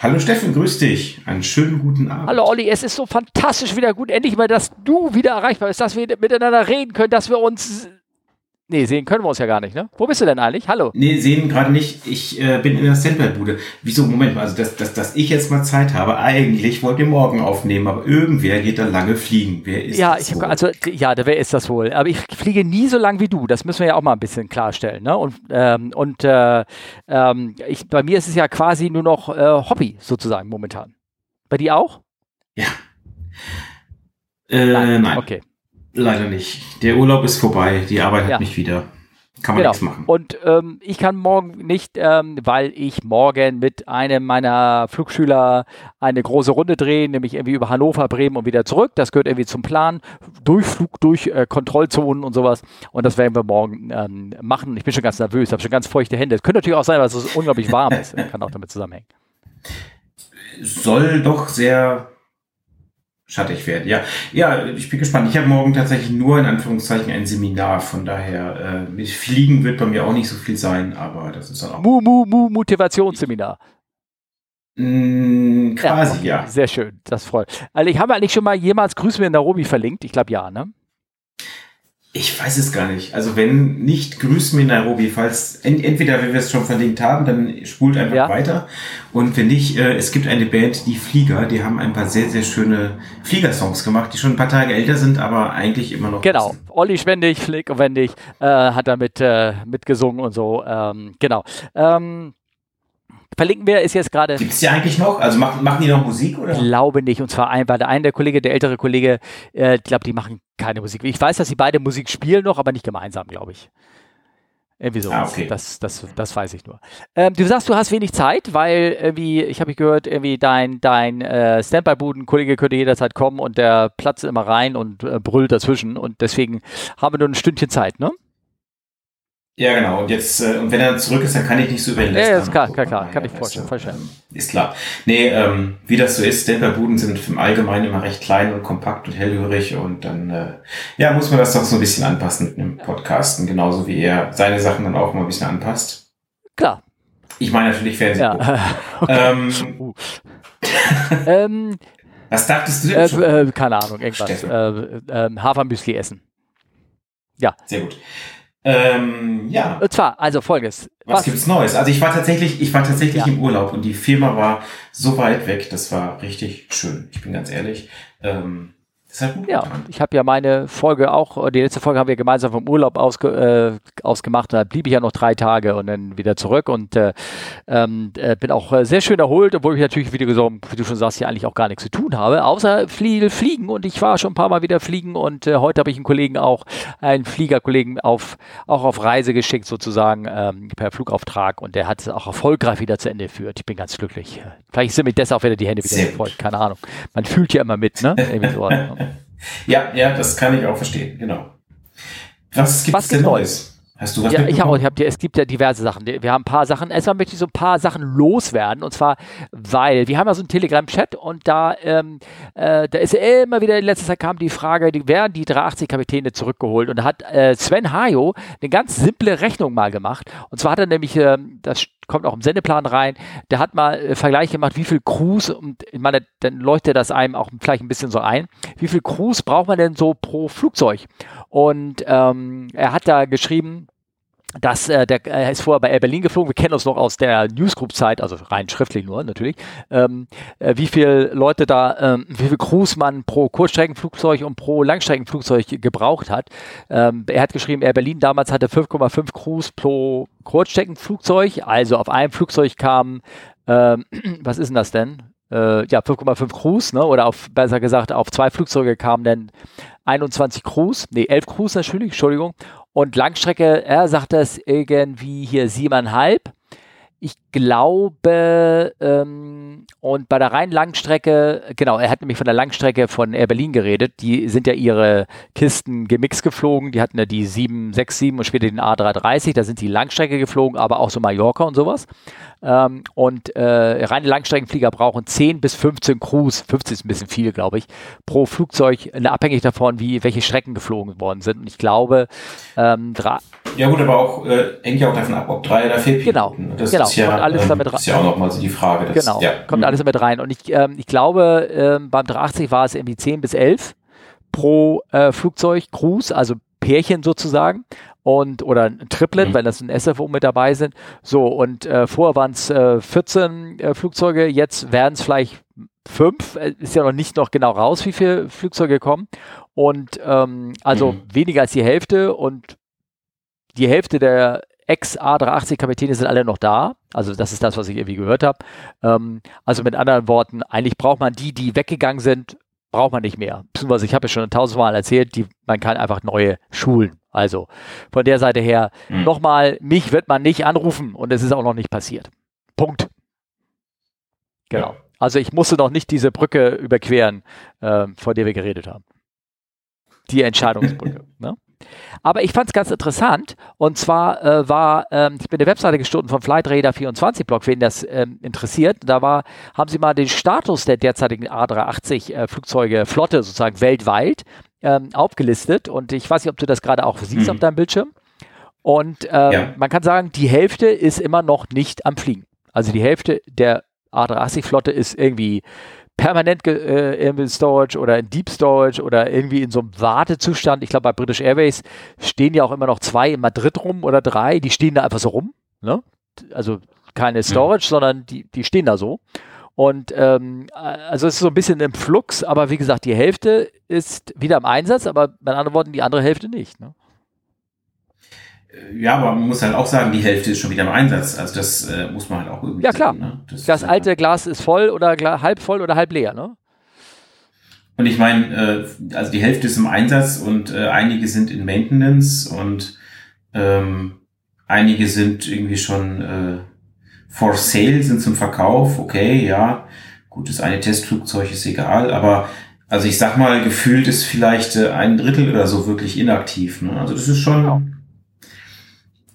Hallo Steffen, grüß dich. Einen schönen guten Abend. Hallo Olli, es ist so fantastisch wieder gut, endlich mal, dass du wieder erreichbar bist, dass wir miteinander reden können, dass wir uns Nee, sehen können wir uns ja gar nicht, ne? Wo bist du denn eigentlich? Hallo. Nee, sehen gerade nicht. Ich äh, bin in der Standby-Bude. Wieso? Moment mal, also dass, dass, dass ich jetzt mal Zeit habe. Eigentlich wollt ihr morgen aufnehmen, aber irgendwer geht dann lange fliegen. Wer ist ja, das wohl? also ja, wer ist das wohl? Aber ich fliege nie so lang wie du. Das müssen wir ja auch mal ein bisschen klarstellen, ne? Und ähm, und äh, ähm, ich, bei mir ist es ja quasi nur noch äh, Hobby sozusagen momentan. Bei dir auch? Ja. Äh, nein. Okay. Leider nicht. Der Urlaub ist vorbei. Die Arbeit hat Ja. mich wieder. Kann man Genau. nichts machen. Und ähm, ich kann morgen nicht, ähm, weil ich morgen mit einem meiner Flugschüler eine große Runde drehen, nämlich irgendwie über Hannover, Bremen und wieder zurück. Das gehört irgendwie zum Plan. Durchflug durch äh, Kontrollzonen und sowas. Und das werden wir morgen ähm, machen. Ich bin schon ganz nervös, habe schon ganz feuchte Hände. Es könnte natürlich auch sein, dass es unglaublich warm ist. Kann auch damit zusammenhängen. Soll doch sehr schattig werden. Ja, ja, ich bin gespannt. Ich habe morgen tatsächlich nur in Anführungszeichen ein Seminar. Von daher, äh, mit Fliegen wird bei mir auch nicht so viel sein, aber das ist dann auch Mu, mu, mu, Motivationsseminar. Mm, quasi, ja. okay, Sehr schön, das freut. Also ich habe eigentlich schon mal jemals Grüß mir in Nairobi verlinkt. Ich glaube ja, ne? Ich weiß es gar nicht. Also wenn nicht, grüß mir Nairobi. Falls ent entweder, wenn wir es schon verlinkt haben, dann spult einfach Ja. weiter. Und wenn nicht, äh, es gibt eine Band, die Flieger, die haben ein paar sehr, sehr schöne Fliegersongs gemacht, die schon ein paar Tage älter sind, aber eigentlich immer noch. Genau, Olli Schwendig, Flick Wendig äh, hat da mit, äh, mitgesungen und so. Ähm, genau. Ähm, verlinken wir, ist jetzt gerade, Gibt's die eigentlich noch? Also machen, machen die noch Musik oder? glaube nicht, und zwar ein, weil der eine der Kollege, der ältere Kollege, äh, ich glaube, die machen keine Musik. Ich weiß, dass sie beide Musik spielen noch, aber nicht gemeinsam, glaube ich. Irgendwie so. Ah, okay. das, das, das weiß ich nur. Ähm, du sagst, du hast wenig Zeit, weil irgendwie, ich habe gehört, irgendwie dein, dein äh, Standby-Buden-Kollege könnte jederzeit kommen und der platzt immer rein und äh, brüllt dazwischen und deswegen haben wir nur ein Stündchen Zeit, ne? Ja, genau. Und jetzt, äh, und wenn er zurück ist, dann kann ich nicht so überlästern. Ja, ja, ist klar, klar, klar. Kann ich vorstellen, du, vorstellen. ähm, Ist klar. Nee, ähm, wie das so ist, Standby-Buden sind im Allgemeinen immer recht klein und kompakt und hellhörig und dann, äh, ja, muss man das doch so ein bisschen anpassen mit einem Podcasten, genauso wie er seine Sachen dann auch mal ein bisschen anpasst. Klar, Ich meine natürlich Fernsehen. ja. Ähm, Uh. ähm, was dachtest du denn äh, schon? äh, keine Ahnung, irgendwas. Steffen. Äh, äh, Hafermüsli essen. Sehr gut. Ähm, ja, Und zwar, also folgendes. was, gibt's Neues? Also ich war tatsächlich, ich war tatsächlich Ja. im Urlaub und die Firma war so weit weg, das war richtig schön. Ich bin ganz ehrlich. Ähm, hat gut Ja, und ich habe ja meine Folge auch, äh, die letzte Folge haben wir gemeinsam vom Urlaub ausge, äh, ausgemacht. Da blieb ich ja noch drei Tage und dann wieder zurück und äh, ähm, äh, bin auch äh, sehr schön erholt, obwohl ich natürlich, wie du, gesagt, wie du schon sagst, hier eigentlich auch gar nichts zu tun habe, außer viel fliegen. Und ich war schon ein paar Mal wieder fliegen und äh, heute habe ich einen Kollegen auch, einen Fliegerkollegen auf, auch auf Reise geschickt sozusagen ähm, per Flugauftrag und der hat es auch erfolgreich wieder zu Ende geführt. Ich bin ganz glücklich. Vielleicht sind mir deshalb auch wieder die Hände wieder Sehr gefreut, keine Ahnung. Man fühlt ja immer mit, ne? Ja, ja, das kann ich auch verstehen, genau. Was gibt's Was denn gibt's Neues? Hast du was Ja, ich habe, ich hab, es gibt ja diverse Sachen. Wir haben ein paar Sachen. Erstmal möchte ich so ein paar Sachen loswerden. Und zwar, weil wir haben ja so einen Telegram-Chat und da, ähm, äh, da ist immer wieder in letzter Zeit kam die Frage, die, werden die 380-Kapitäne zurückgeholt? Und da hat äh, Sven Hajo eine ganz simple Rechnung mal gemacht. Und zwar hat er nämlich, ähm, das kommt auch im Sendeplan rein, der hat mal äh, Vergleich gemacht, wie viel Crews, und ich meine, dann leuchtet das einem auch vielleicht ein bisschen so ein, wie viel Crews braucht man denn so pro Flugzeug? Und ähm, er hat da geschrieben, dass äh, der er ist vorher bei Air Berlin geflogen. Wir kennen uns noch aus der Newsgroup-Zeit, also rein schriftlich nur natürlich. Ähm, äh, wie viele Leute da, ähm, wie viel Crews man pro Kurzstreckenflugzeug und pro Langstreckenflugzeug gebraucht hat. Ähm, er hat geschrieben, Air Berlin damals hatte 5,5 Crews pro Kurzstreckenflugzeug. Also auf einem Flugzeug kamen, ähm, was ist denn das denn? Äh, ja, 5,5 Crews, ne? Oder auf, besser gesagt, auf zwei Flugzeuge kamen dann 21 Crews, nee, 11 Crews natürlich, Entschuldigung. Und Langstrecke, er sagt das irgendwie hier siebeneinhalb. Ich glaube, ähm, und bei der reinen Langstrecke, genau, er hat nämlich von der Langstrecke von Air Berlin geredet. Die sind ja ihre Kisten gemixt geflogen. Die hatten ja die 767 und später den A330. Da sind die Langstrecke geflogen, aber auch so Mallorca und sowas. Ähm, und äh, reine Langstreckenflieger brauchen 10 bis 15 Crews, 15 ist ein bisschen viel, glaube ich, pro Flugzeug, äh, abhängig davon, wie welche Strecken geflogen worden sind. Und ich glaube, ähm, Ja gut, aber auch äh, hängt ja auch davon ab, ob drei oder vier Piloten. Genau, das genau. ist ja, alles ähm, damit ist ja auch nochmal so die Frage. Dass, genau, ja. kommt alles damit rein. Und ich, ähm, ich glaube, ähm, beim 380 war es irgendwie 10 bis 11 pro äh, Flugzeug, Cruise, also Pärchen sozusagen und oder ein Triplet, mhm. weil das ein SFO mit dabei sind. So, und äh, vorher waren es äh, 14 äh, Flugzeuge, jetzt werden es vielleicht fünf. Äh, ist ja noch nicht noch genau raus, wie viele Flugzeuge kommen. Und ähm, also mhm. weniger als die Hälfte und die Hälfte der Ex-A380-Kapitäne sind alle noch da. Also das ist das, was ich irgendwie gehört habe. Ähm, also mit anderen Worten, eigentlich braucht man die, die weggegangen sind, braucht man nicht mehr. Beziehungsweise ich habe ja schon tausendmal erzählt, die, man kann einfach neue schulen. Also von der Seite her, mhm. nochmal, mich wird man nicht anrufen und es ist auch noch nicht passiert. Punkt. Genau. Ja. Also ich musste noch nicht diese Brücke überqueren, äh, vor der wir geredet haben. Die Entscheidungsbrücke. ne? Aber ich fand es ganz interessant. Und zwar äh, war, ähm, ich bin der Webseite gestoßen vom Flightradar 24 Blog, wen das ähm, interessiert. Da war, haben sie mal den Status der derzeitigen A380 äh, Flugzeuge Flotte sozusagen weltweit ähm, aufgelistet. Und ich weiß nicht, ob du das gerade auch siehst mhm. auf deinem Bildschirm. Und ähm, ja. man kann sagen, die Hälfte ist immer noch nicht am Fliegen. Also die Hälfte der A380 Flotte ist irgendwie permanent äh, in Storage oder in Deep Storage oder irgendwie in so einem Wartezustand. Ich glaube, bei British Airways stehen ja auch immer noch zwei in Madrid rum oder drei. Die stehen da einfach so rum. Ne? Also keine Storage, mhm. sondern die, die stehen da so. Und ähm, also es ist so ein bisschen im Flux, aber wie gesagt, die Hälfte ist wieder im Einsatz, aber mit anderen Worten die andere Hälfte nicht. Ne? Ja, aber man muss halt auch sagen, die Hälfte ist schon wieder im Einsatz. Also das äh, muss man halt auch irgendwie. Ja klar. Sehen, ne? Das, das alte Glas ist voll oder halb voll oder halb leer, ne? Und ich meine, äh, also die Hälfte ist im Einsatz und äh, einige sind in Maintenance und ähm, einige sind irgendwie schon äh, for sale, sind zum Verkauf. Okay, ja, gut, das eine Testflugzeug ist egal, aber also ich sag mal, gefühlt ist vielleicht äh, ein Drittel oder so wirklich inaktiv. Ne? Also das ist schon.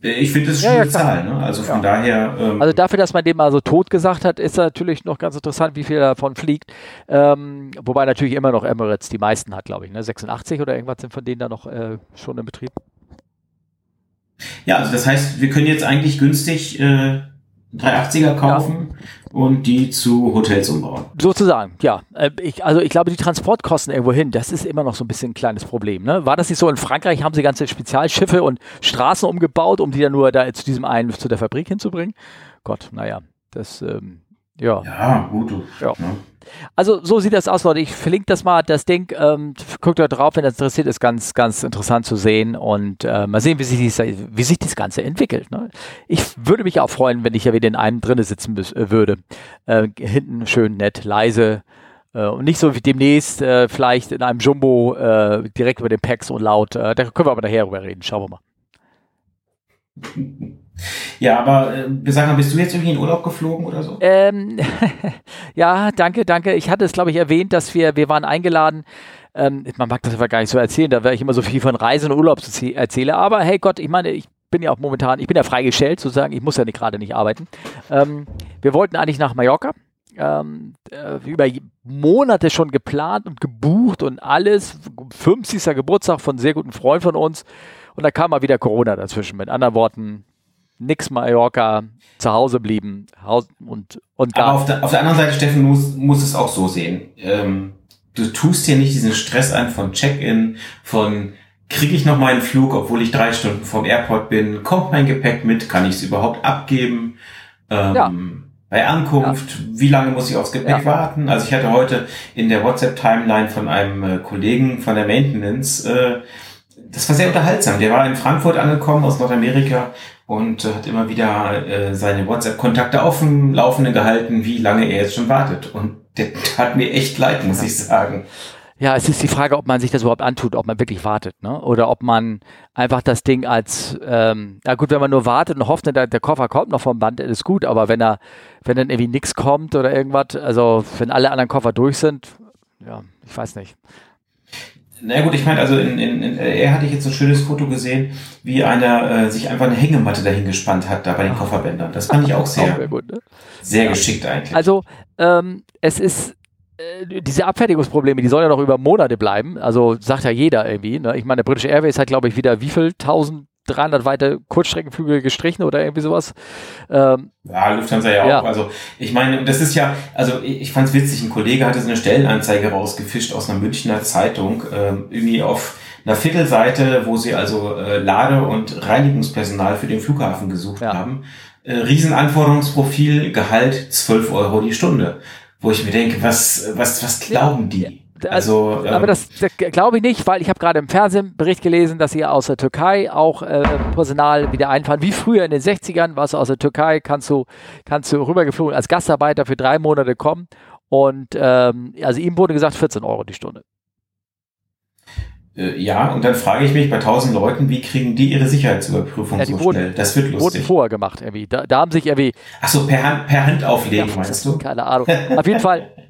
Ja ich finde, das ist schon ja, eine Zahl, ne? Also von ja. daher. Ähm also dafür, dass man dem mal so tot gesagt hat, ist natürlich noch ganz interessant, wie viel davon fliegt. Ähm, wobei natürlich immer noch Emirates die meisten hat, glaube ich. Ne? 86 oder irgendwas sind von denen da noch äh, schon im Betrieb. Ja, also das heißt, wir können jetzt eigentlich günstig äh, 380er kaufen ja. und die zu Hotels umbauen. Sozusagen, ja. Äh, ich, also ich glaube, die Transportkosten irgendwo hin, das ist immer noch so ein bisschen ein kleines Problem. Ne? War das nicht so? In Frankreich haben sie ganze Spezialschiffe und Straßen umgebaut, um die dann nur da zu diesem einen, zu der Fabrik hinzubringen. Gott, naja, das, ähm, ja. Ja, gut. Ja. Ne? Also so sieht das aus, Leute. Ich verlinke das mal, das Ding. Ähm, guckt da drauf, wenn das interessiert ist. Ganz, ganz interessant zu sehen und äh, mal sehen, wie sich, dies, wie sich das Ganze entwickelt. Ne? Ich würde mich auch freuen, wenn ich ja wieder in einem drinne sitzen äh, würde. Äh, hinten schön nett, leise. Äh, und nicht so wie demnächst äh, vielleicht in einem Jumbo äh, direkt über den Packs und laut. da können wir aber nachher drüber reden. Schauen wir mal. Ja, aber wir sagen, bist du jetzt irgendwie in Urlaub geflogen oder so? Ähm, ja, danke, danke. Ich hatte es, glaube ich, erwähnt, dass wir, wir waren eingeladen. Ähm, man mag das aber gar nicht so erzählen, da wäre ich immer so viel von Reisen und Urlaub erzähle. Aber hey Gott, ich meine, ich bin ja auch momentan, ich bin ja freigestellt sozusagen, ich muss ja gerade nicht arbeiten. Ähm, wir wollten eigentlich nach Mallorca. Ähm, äh, über Monate schon geplant und gebucht und alles. 50. Geburtstag von sehr guten Freunden von uns. Und da kam mal wieder Corona dazwischen. Mit anderen Worten, nix Mallorca, zu Hause blieben und, und Aber auf der, auf der anderen Seite, Steffen, muss, muss es auch so sehen. Ähm, du tust dir nicht diesen Stress ein von Check-in, von kriege ich noch meinen Flug, obwohl ich drei Stunden vom Airport bin, kommt mein Gepäck mit, kann ich es überhaupt abgeben? Ähm, ja. Bei Ankunft, ja. wie lange muss ich aufs Gepäck ja. warten? Also ich hatte heute in der WhatsApp-Timeline von einem äh, Kollegen von der Maintenance äh, das war sehr unterhaltsam. Der war in Frankfurt angekommen aus Nordamerika und äh, hat immer wieder äh, seine WhatsApp-Kontakte auf dem Laufenden gehalten, wie lange er jetzt schon wartet. Und der hat mir echt leid, muss ich sagen. Ja, es ist die Frage, ob man sich das überhaupt antut, ob man wirklich wartet, ne? Oder ob man einfach das Ding als, ähm, na gut, wenn man nur wartet und hofft, der, der Koffer kommt noch vom Band, ist gut, aber wenn er, wenn dann irgendwie nichts kommt oder irgendwas, also wenn alle anderen Koffer durch sind, ja, ich weiß nicht. Na gut, ich meine, also in, in, in er hatte ich jetzt ein schönes Foto gesehen, wie einer äh, sich einfach eine Hängematte dahin gespannt hat, da bei den Kofferbändern. Das fand ich auch sehr, auch gut, ne? sehr ja. geschickt eigentlich. Also ähm, es ist äh, diese Abfertigungsprobleme, die sollen ja noch über Monate bleiben. Also sagt ja jeder irgendwie. Ne? Ich meine, der British Airways hat, glaube ich, wieder wie viel? Tausend 300 weite Kurzstreckenflüge gestrichen oder irgendwie sowas. Ähm, ja, Lufthansa ja, ja, auch. Also ich meine, das ist ja, also ich, ich fand es witzig, ein Kollege hatte so eine Stellenanzeige rausgefischt aus einer Münchner Zeitung, ähm, irgendwie auf einer Viertelseite, wo sie also äh, Lade- und Reinigungspersonal für den Flughafen gesucht ja. haben. Äh, Riesenanforderungsprofil, Gehalt 12 Euro die Stunde. Wo ich mir denke, was, was, was glauben die? Also, ähm, aber das, das glaube ich nicht, weil ich habe gerade im Fernsehen Bericht gelesen, dass sie aus der Türkei auch äh, Personal wieder einfahren. Wie früher in den 60ern warst du aus der Türkei, kannst du, kannst du rübergeflogen als Gastarbeiter für drei Monate kommen. Und ähm, also ihm wurde gesagt 14 Euro die Stunde. Äh, ja, und dann frage ich mich bei 1000 Leuten, wie kriegen die ihre Sicherheitsüberprüfung ja, so wurden, schnell? Das wird lustig. Wurden vorher gemacht irgendwie. Da, da haben sich irgendwie. Ach so, per Hand, per Hand auflegen, ja, meinst du? Keine Ahnung. Auf jeden Fall.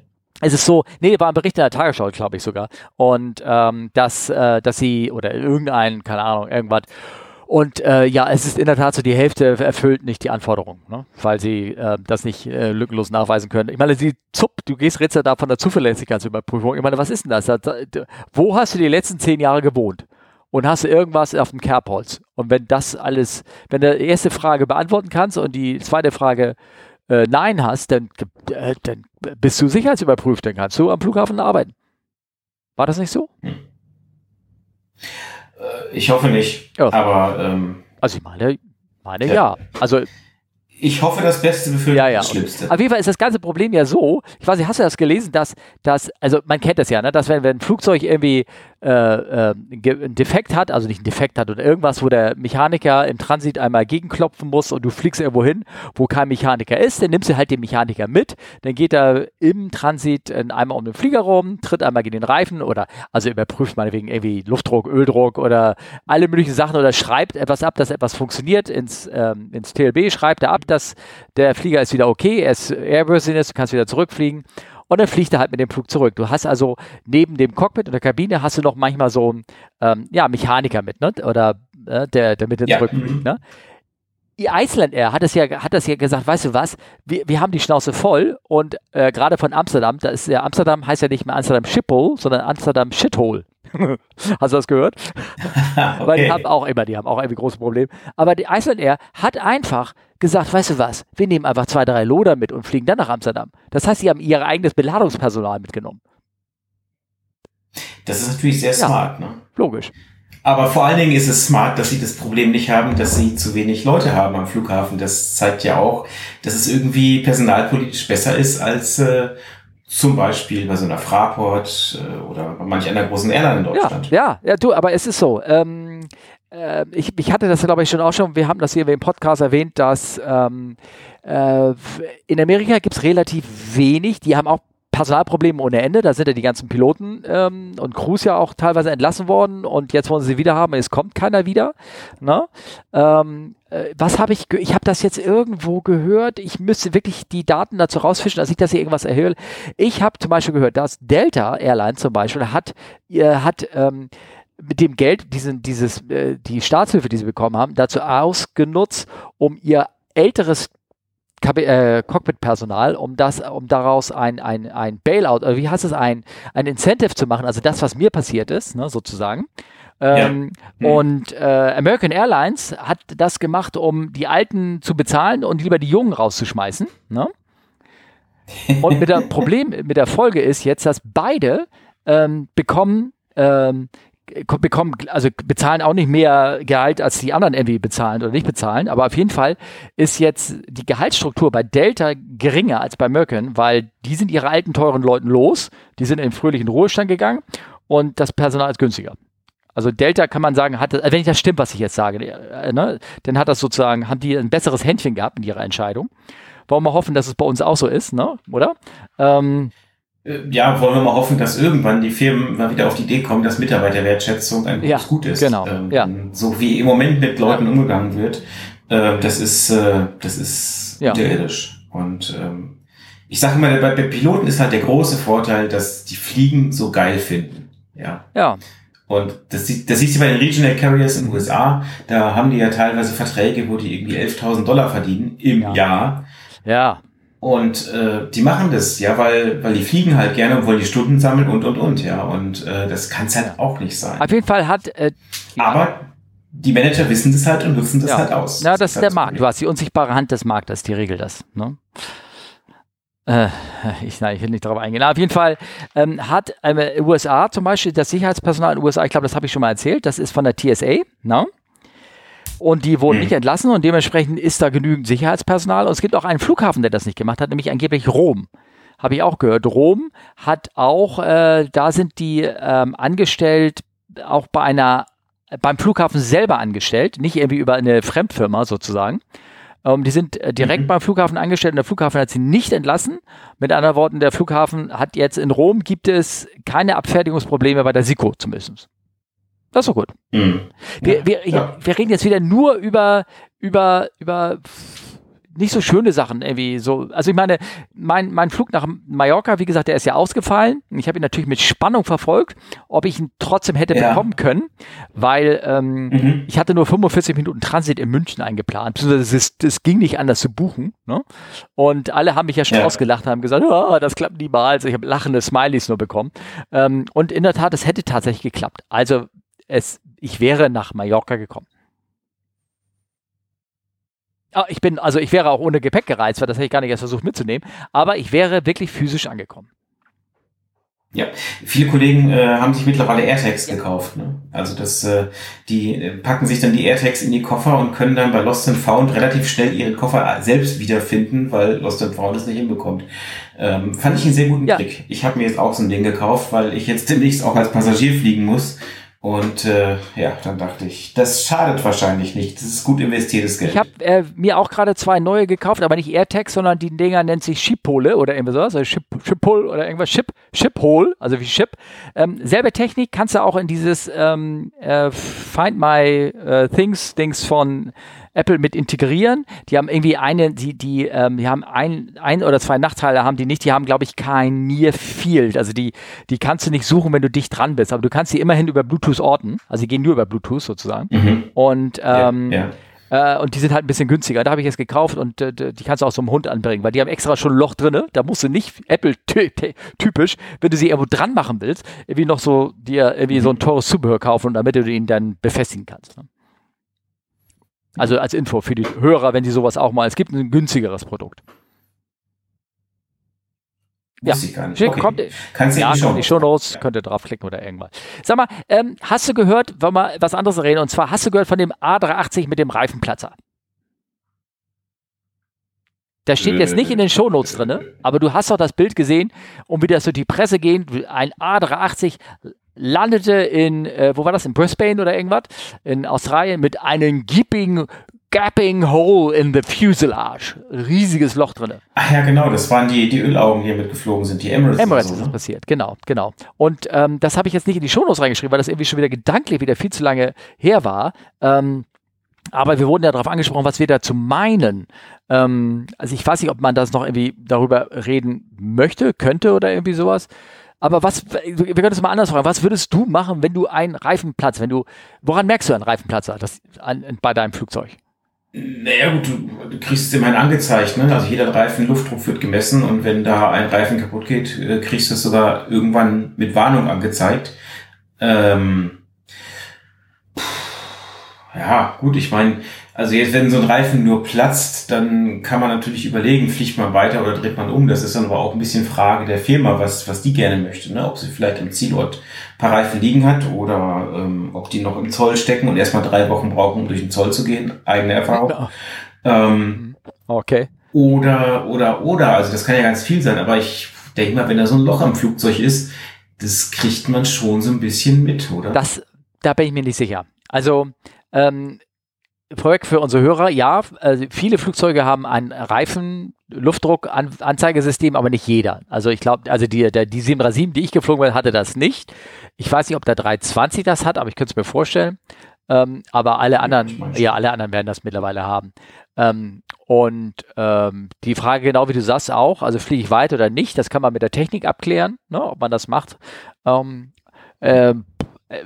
Es ist so, nee, war ein Bericht in der Tagesschau, glaube ich sogar. Und ähm, dass, äh, dass sie, oder irgendein, keine Ahnung, irgendwas, und äh, ja, es ist in der Tat so, die Hälfte erfüllt nicht die Anforderungen, ne? weil sie äh, das nicht äh, lückenlos nachweisen können. Ich meine, sie zupp, du gehst jetzt da von der Zuverlässigkeitsüberprüfung. Ich meine, was ist denn das? Wo hast du die letzten zehn Jahre gewohnt? Und hast du irgendwas auf dem Kerbholz? Und wenn das alles, wenn du die erste Frage beantworten kannst und die zweite Frage äh, Nein hast, dann, äh, dann bist du sicherheitsüberprüft, dann kannst du am Flughafen arbeiten. War das nicht so? Äh, ich hoffe nicht. Ja. Aber ähm, also ich meine, meine ja. ja. Also ich hoffe das Beste, befürchte ja, ja. das Schlimmste. Auf jeden Fall ist das ganze Problem ja so, ich weiß nicht, hast du das gelesen, dass, dass also man kennt das ja, ne, dass wenn, wenn ein Flugzeug irgendwie äh, äh, Defekt hat, also nicht ein Defekt hat oder irgendwas, wo der Mechaniker im Transit einmal gegenklopfen muss und du fliegst irgendwo hin, wo kein Mechaniker ist, dann nimmst du halt den Mechaniker mit, dann geht er im Transit einmal um den Flieger rum, tritt einmal gegen den Reifen oder also überprüft meinetwegen irgendwie Luftdruck, Öldruck oder alle möglichen Sachen oder schreibt etwas ab, dass etwas funktioniert ins, ähm, ins TLB, schreibt er ab, dass der Flieger ist wieder okay, er ist airworthiness, du kannst wieder zurückfliegen und dann fliegt er halt mit dem Flug zurück. Du hast also neben dem Cockpit und der Kabine hast du noch manchmal so einen ähm, ja, Mechaniker mit, ne? Oder äh, der, der mit dem ja. zurückfliegt, mhm. ne? Die Iceland Air hat das ja, hat das ja gesagt, weißt du was, wir, wir haben die Schnauze voll und äh, gerade von Amsterdam, da ist ja Amsterdam heißt ja nicht mehr Amsterdam Schiphol, sondern Amsterdam Shithole. Hast du das gehört? okay. Weil die haben auch immer, die haben auch irgendwie große Probleme. Aber die Iceland Air hat einfach gesagt, weißt du was, wir nehmen einfach zwei, drei Loder mit und fliegen dann nach Amsterdam. Das heißt, sie haben ihr eigenes Beladungspersonal mitgenommen. Das ist natürlich sehr ja, smart, ne? Logisch. Aber vor allen Dingen ist es smart, dass sie das Problem nicht haben, dass sie zu wenig Leute haben am Flughafen. Das zeigt ja auch, dass es irgendwie personalpolitisch besser ist als äh, zum Beispiel bei so einer Fraport äh, oder bei manch einer großen Airline in Deutschland. Ja, ja, ja du, aber es ist so. Ähm, äh, ich, ich hatte das, glaube ich, schon auch schon, wir haben das hier im Podcast erwähnt, dass ähm, äh, in Amerika gibt es relativ wenig, die haben auch Personalprobleme ohne Ende. Da sind ja die ganzen Piloten ähm, und Crews ja auch teilweise entlassen worden und jetzt wollen sie sie wieder haben es kommt keiner wieder. Ne? Ähm, äh, was habe ich, ich habe das jetzt irgendwo gehört, ich müsste wirklich die Daten dazu rausfischen, dass ich das hier irgendwas erhöhe. Ich habe zum Beispiel gehört, dass Delta Airline zum Beispiel hat, äh, hat ähm, mit dem Geld, diesen, dieses, äh, die Staatshilfe, die sie bekommen haben, dazu ausgenutzt, um ihr älteres äh, Cockpit-Personal, um das, um daraus ein, ein, ein Bailout, oder wie heißt es, ein, ein Incentive zu machen, also das, was mir passiert ist, ne, sozusagen. Ähm, ja. mhm. Und äh, American Airlines hat das gemacht, um die Alten zu bezahlen und lieber die Jungen rauszuschmeißen. Ne? Und mit der Problem, mit der Folge ist jetzt, dass beide ähm, bekommen ähm, bekommen, also bezahlen auch nicht mehr Gehalt, als die anderen irgendwie bezahlen oder nicht bezahlen. Aber auf jeden Fall ist jetzt die Gehaltsstruktur bei Delta geringer als bei Merkin, weil die sind ihre alten, teuren Leuten los. Die sind in fröhlichen Ruhestand gegangen und das Personal ist günstiger. Also Delta kann man sagen, hat, wenn ich das stimmt, was ich jetzt sage, äh, ne, dann hat das sozusagen, haben die ein besseres Händchen gehabt in ihrer Entscheidung. Wollen wir hoffen, dass es bei uns auch so ist, ne? oder? Ähm, äh, ja, wollen wir mal hoffen, dass irgendwann die Firmen mal wieder auf die Idee kommen, dass Mitarbeiterwertschätzung ein ja, Gut ist. Genau. Ähm, ja. So wie im Moment mit Leuten umgegangen wird, äh, das ist, äh, das ist ja. unterirdisch. Und ähm, ich sage mal, bei, bei Piloten ist halt der große Vorteil, dass die Fliegen so geil finden. Ja. Ja. Und das, das siehst du bei den Regional Carriers in den USA, da haben die ja teilweise Verträge, wo die irgendwie 11.000 Dollar verdienen im ja. Jahr. Ja. Und äh, die machen das, ja, weil, weil die fliegen halt gerne und wollen die Stunden sammeln und und und, ja. Und äh, das kann es halt auch nicht sein. Auf jeden Fall hat. Äh, Aber die Manager wissen das halt und nutzen das ja. halt aus. Ja, das, das ist der Markt. Du hast die unsichtbare Hand des Marktes, die regelt das. Ne? Äh, ich, nein, ich will nicht darauf eingehen. auf jeden Fall ähm, hat äh, USA zum Beispiel das Sicherheitspersonal in den USA, ich glaube, das habe ich schon mal erzählt, das ist von der TSA, ne? Und die wurden hm. nicht entlassen und dementsprechend ist da genügend Sicherheitspersonal. Und es gibt auch einen Flughafen, der das nicht gemacht hat, nämlich angeblich Rom. Habe ich auch gehört. Rom hat auch, äh, da sind die ähm, angestellt, auch bei einer, beim Flughafen selber angestellt, nicht irgendwie über eine Fremdfirma sozusagen. Ähm, die sind äh, direkt mhm. beim Flughafen angestellt und der Flughafen hat sie nicht entlassen. Mit anderen Worten, der Flughafen hat jetzt in Rom gibt es keine Abfertigungsprobleme bei der SICO zumindest. Das ist so gut. Mhm. Wir, wir, ja. wir reden jetzt wieder nur über, über, über nicht so schöne Sachen irgendwie so. Also ich meine, mein, mein Flug nach Mallorca, wie gesagt, der ist ja ausgefallen. Ich habe ihn natürlich mit Spannung verfolgt, ob ich ihn trotzdem hätte ja. bekommen können, weil ähm, mhm. ich hatte nur 45 Minuten Transit in München eingeplant. Es, ging nicht anders zu buchen. Ne? Und alle haben mich ja schon ja. ausgelacht, haben gesagt, oh, das klappt niemals. Ich habe lachende Smileys nur bekommen. Ähm, und in der Tat, es hätte tatsächlich geklappt. Also es, ich wäre nach Mallorca gekommen. Ah, ich bin, also ich wäre auch ohne Gepäck gereizt, weil das hätte ich gar nicht erst versucht mitzunehmen, aber ich wäre wirklich physisch angekommen. Ja, viele Kollegen äh, haben sich mittlerweile AirTags ja. gekauft. Ne? Also das, äh, die äh, packen sich dann die AirTags in die Koffer und können dann bei Lost and Found relativ schnell ihre Koffer selbst wiederfinden, weil Lost and Found es nicht hinbekommt. Ähm, fand ich einen sehr guten ja. Trick. Ich habe mir jetzt auch so ein Ding gekauft, weil ich jetzt demnächst auch als Passagier fliegen muss und äh, ja, dann dachte ich, das schadet wahrscheinlich nicht. Das ist gut investiertes Geld. Ich habe äh, mir auch gerade zwei neue gekauft, aber nicht AirTags, sondern die Dinger nennt sich Shippole oder irgendwas sowas, also Ship, Shiphole oder irgendwas, Ship, Shiphole, also wie Ship. Ähm, selbe Technik kannst du auch in dieses ähm, äh, Find My äh, Things Dings von Apple mit integrieren. Die haben irgendwie eine, die, die, ähm, die haben ein, ein oder zwei Nachteile haben die nicht. Die haben, glaube ich, kein Near Field. Also die, die kannst du nicht suchen, wenn du dicht dran bist. Aber du kannst sie immerhin über Bluetooth orten. Also sie gehen nur über Bluetooth sozusagen. Mhm. Und ähm, ja, ja. Äh, und die sind halt ein bisschen günstiger. Da habe ich jetzt gekauft und äh, die kannst du auch so einem Hund anbringen, weil die haben extra schon ein Loch drin. Da musst du nicht Apple-typisch, wenn du sie irgendwo dran machen willst, irgendwie noch so dir irgendwie so ein teures Zubehör kaufen, damit du ihn dann befestigen kannst. Ne? Also als Info für die Hörer, wenn sie sowas auch mal. Es gibt ein günstigeres Produkt. Ja, nicht. Okay. Kommt, Kannst du ja, kommt die Show Notes, könnt ihr draufklicken oder irgendwas. Sag mal, ähm, hast du gehört, wollen wir was anderes reden, und zwar hast du gehört von dem A380 mit dem Reifenplatzer? Der steht jetzt nicht in den Shownotes drin, aber du hast doch das Bild gesehen, um wieder so die Presse gehen, ein A380 landete in, äh, wo war das, in Brisbane oder irgendwas, in Australien mit einem gaping, gapping hole in the fuselage. Riesiges Loch drin. Ach ja, genau, das waren die, die Ölaugen, die hier mitgeflogen sind, die Emirates. Emirates so, ist das ne? passiert, genau, genau. Und ähm, das habe ich jetzt nicht in die Shownotes reingeschrieben, weil das irgendwie schon wieder gedanklich wieder viel zu lange her war. Ähm, aber wir wurden ja darauf angesprochen, was wir dazu meinen. Ähm, also ich weiß nicht, ob man das noch irgendwie darüber reden möchte, könnte oder irgendwie sowas. Aber was, wir können es mal anders fragen, was würdest du machen, wenn du einen Reifenplatz, wenn du, woran merkst du einen Reifenplatzer das, an, bei deinem Flugzeug? Naja gut, du, du kriegst es immerhin angezeigt, ne? Also jeder Reifen Luftdruck wird gemessen und wenn da ein Reifen kaputt geht, äh, kriegst du es sogar irgendwann mit Warnung angezeigt. Ähm, ja, gut, ich meine, also jetzt, wenn so ein Reifen nur platzt, dann kann man natürlich überlegen, fliegt man weiter oder dreht man um. Das ist dann aber auch ein bisschen Frage der Firma, was, was die gerne möchte. Ne? Ob sie vielleicht im Zielort ein paar Reifen liegen hat oder ähm, ob die noch im Zoll stecken und erstmal drei Wochen brauchen, um durch den Zoll zu gehen. Eigene Erfahrung. Ja. Ähm, okay. Oder, oder, oder. Also das kann ja ganz viel sein. Aber ich denke mal, wenn da so ein Loch am Flugzeug ist, das kriegt man schon so ein bisschen mit, oder? Das, da bin ich mir nicht sicher. Also ähm, Projekt für unsere Hörer, ja, also viele Flugzeuge haben ein Reifen-Luftdruck-Anzeigesystem, aber nicht jeder. Also ich glaube, also die, der, die 737, die ich geflogen bin, hatte das nicht. Ich weiß nicht, ob der 320 das hat, aber ich könnte es mir vorstellen. Ähm, aber alle anderen, ja, alle anderen werden das mittlerweile haben. Ähm, und ähm, die Frage, genau wie du sagst, auch, also fliege ich weit oder nicht, das kann man mit der Technik abklären, ne, ob man das macht. Ähm, ähm, äh,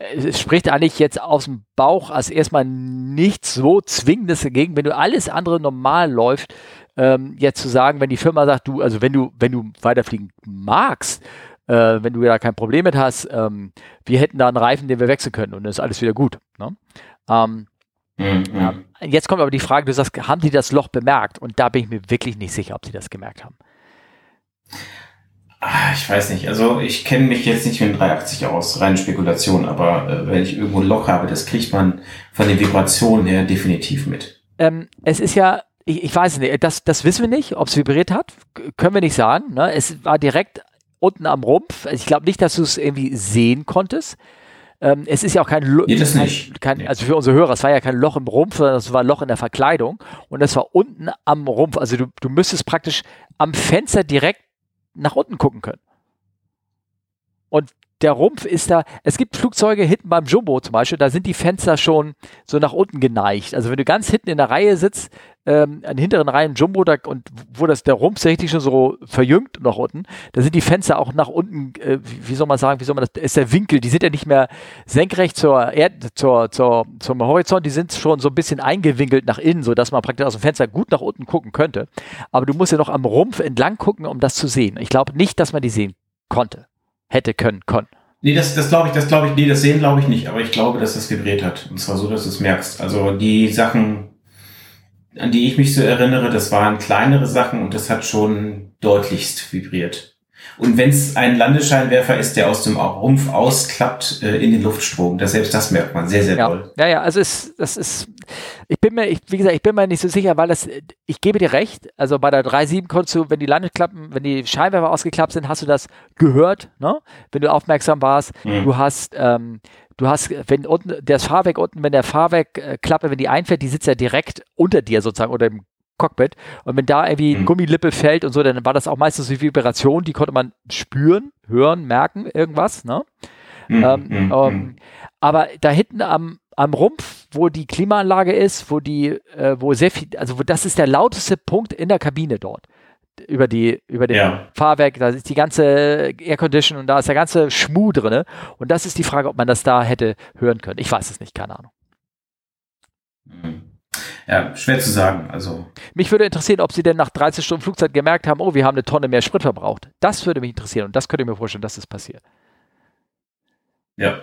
es spricht eigentlich jetzt aus dem Bauch als erstmal nichts so Zwingendes dagegen, wenn du alles andere normal läuft, ähm, jetzt zu sagen, wenn die Firma sagt, du, also wenn du, wenn du weiterfliegen magst, äh, wenn du da kein Problem mit hast, ähm, wir hätten da einen Reifen, den wir wechseln können und dann ist alles wieder gut. Ne? Ähm, mhm. ja. Jetzt kommt aber die Frage, du sagst, haben die das Loch bemerkt? Und da bin ich mir wirklich nicht sicher, ob sie das gemerkt haben. Ah, ich weiß nicht. Also ich kenne mich jetzt nicht mit dem 380 aus, reine Spekulation, aber äh, wenn ich irgendwo ein Loch habe, das kriegt man von den Vibrationen her definitiv mit. Ähm, es ist ja, ich, ich weiß nicht, das, das wissen wir nicht, ob es vibriert hat, können wir nicht sagen. Ne? Es war direkt unten am Rumpf. Ich glaube nicht, dass du es irgendwie sehen konntest. Ähm, es ist ja auch kein Loch. Nee, also für unsere Hörer, es war ja kein Loch im Rumpf, sondern es war ein Loch in der Verkleidung. Und es war unten am Rumpf. Also du, du müsstest praktisch am Fenster direkt nach unten gucken können. Und der Rumpf ist da, es gibt Flugzeuge hinten beim Jumbo zum Beispiel, da sind die Fenster schon so nach unten geneigt. Also wenn du ganz hinten in der Reihe sitzt, ähm, an hinteren Reihen Jumbo da, und wo das der Rumpf richtig schon so verjüngt nach unten, da sind die Fenster auch nach unten, äh, wie, wie, soll man sagen, wie soll man das, ist der Winkel, die sind ja nicht mehr senkrecht zur Erde, zur, zur, zum Horizont, die sind schon so ein bisschen eingewinkelt nach innen, sodass man praktisch aus dem Fenster gut nach unten gucken könnte. Aber du musst ja noch am Rumpf entlang gucken, um das zu sehen. Ich glaube nicht, dass man die sehen konnte. Hätte können, können. Nee, das, das glaube ich, das glaube ich, nee, das sehen glaube ich nicht, aber ich glaube, dass das vibriert hat. Und zwar so, dass du es merkst. Also die Sachen, an die ich mich so erinnere, das waren kleinere Sachen und das hat schon deutlichst vibriert. Und wenn es ein Landescheinwerfer ist, der aus dem Rumpf ausklappt äh, in den Luftstrom, das, selbst das merkt man sehr, sehr ja. doll. Ja, ja, also es, das ist, ich bin mir, ich, wie gesagt, ich bin mir nicht so sicher, weil das, ich gebe dir recht, also bei der 3.7 konntest du, wenn die Landeklappen, wenn die Scheinwerfer ausgeklappt sind, hast du das gehört, ne? wenn du aufmerksam warst. Mhm. Du hast, ähm, du hast, wenn unten, das Fahrwerk unten, wenn der Fahrwerkklappe, wenn die einfährt, die sitzt ja direkt unter dir sozusagen oder im Cockpit. Und wenn da irgendwie mhm. Gummilippe fällt und so, dann war das auch meistens die Vibration, die konnte man spüren, hören, merken, irgendwas. Ne? Mhm. Ähm, mhm. ähm, aber da hinten am, am Rumpf, wo die Klimaanlage ist, wo die, äh, wo sehr viel, also wo, das ist der lauteste Punkt in der Kabine dort über die über den ja. Fahrwerk, da ist die ganze Aircondition und da ist der ganze Schmuh drin. Und das ist die Frage, ob man das da hätte hören können. Ich weiß es nicht, keine Ahnung. Mhm. Ja, schwer zu sagen. Also. Mich würde interessieren, ob Sie denn nach 13 Stunden Flugzeit gemerkt haben, oh, wir haben eine Tonne mehr Sprit verbraucht. Das würde mich interessieren und das könnte ich mir vorstellen, dass das passiert. Ja.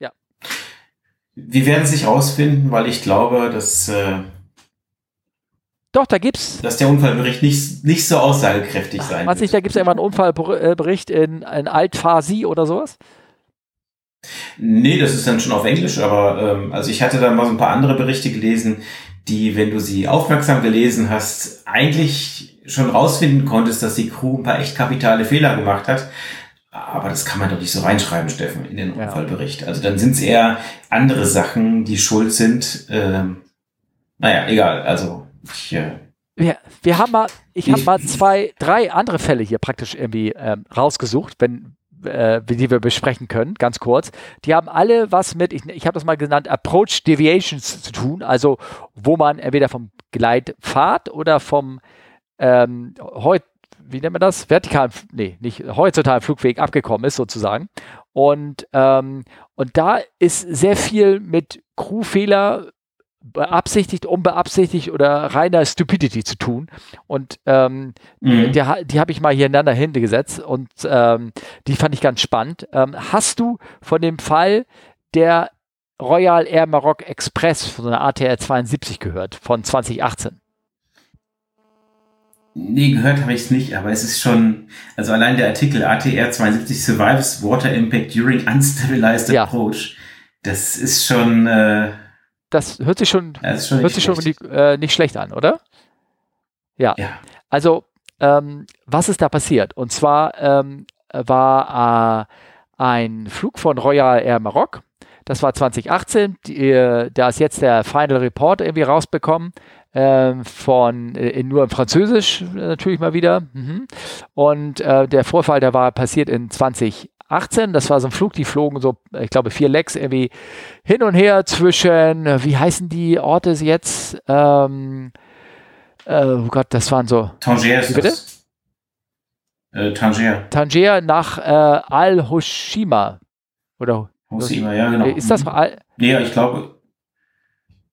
Ja. Wir werden sich rausfinden, weil ich glaube, dass äh, doch, da gibt's. Dass der Unfallbericht nicht, nicht so aussagekräftig sein Was nicht, da gibt es immer einen Unfallbericht in, in Altphasi oder sowas? Nee, das ist dann schon auf Englisch, aber ähm, also ich hatte da mal so ein paar andere Berichte gelesen, die, wenn du sie aufmerksam gelesen hast, eigentlich schon rausfinden konntest, dass die Crew ein paar echt kapitale Fehler gemacht hat. Aber das kann man doch nicht so reinschreiben, Steffen, in den Unfallbericht. Also dann sind es eher andere Sachen, die schuld sind. Ähm, naja, egal. Also ich, äh, wir, wir haben mal, ich habe mal zwei, drei andere Fälle hier praktisch irgendwie ähm, rausgesucht, wenn, äh, die wir besprechen können, ganz kurz. Die haben alle was mit, ich, ich habe das mal genannt, Approach Deviations zu tun, also wo man entweder vom Gleitpfad oder vom ähm, heute wie nennt man das? Vertikalen, nee, nicht horizontalen Flugweg abgekommen ist, sozusagen. Und, ähm, und da ist sehr viel mit Crewfehler beabsichtigt, unbeabsichtigt oder reiner Stupidity zu tun. Und ähm, mhm. die, die habe ich mal hier ineinander hingesetzt und ähm, die fand ich ganz spannend. Ähm, hast du von dem Fall der Royal Air Maroc Express von einer ATR 72 gehört, von 2018? Nee, gehört habe ich es nicht, aber es ist schon, also allein der Artikel ATR 72 Survives Water Impact During Unstabilized ja. Approach, das ist schon äh, das hört sich schon, ja, schon hört sich schon nicht, äh, nicht, schlecht an, oder? Ja. ja. Also, ähm, was ist da passiert? Und zwar ähm, war äh, ein Flug von Royal Air Maroc. Das war 2018. Die, äh, da ist jetzt der Final Report irgendwie rausbekommen. Ähm, von äh, in, nur in Französisch natürlich mal wieder. Mhm. Und äh, der Vorfall, der war passiert in 20 18. Das war so ein Flug, die flogen so, ich glaube, vier Lecks irgendwie hin und her zwischen, wie heißen die Orte jetzt? Ähm, äh, oh Gott, das waren so. Tanger ist bitte? Das? Äh, Tanger. Tanger nach äh, Al-Hoshima. Oder Hoshima, ja, genau. Ist das Al Nee, ich glaube.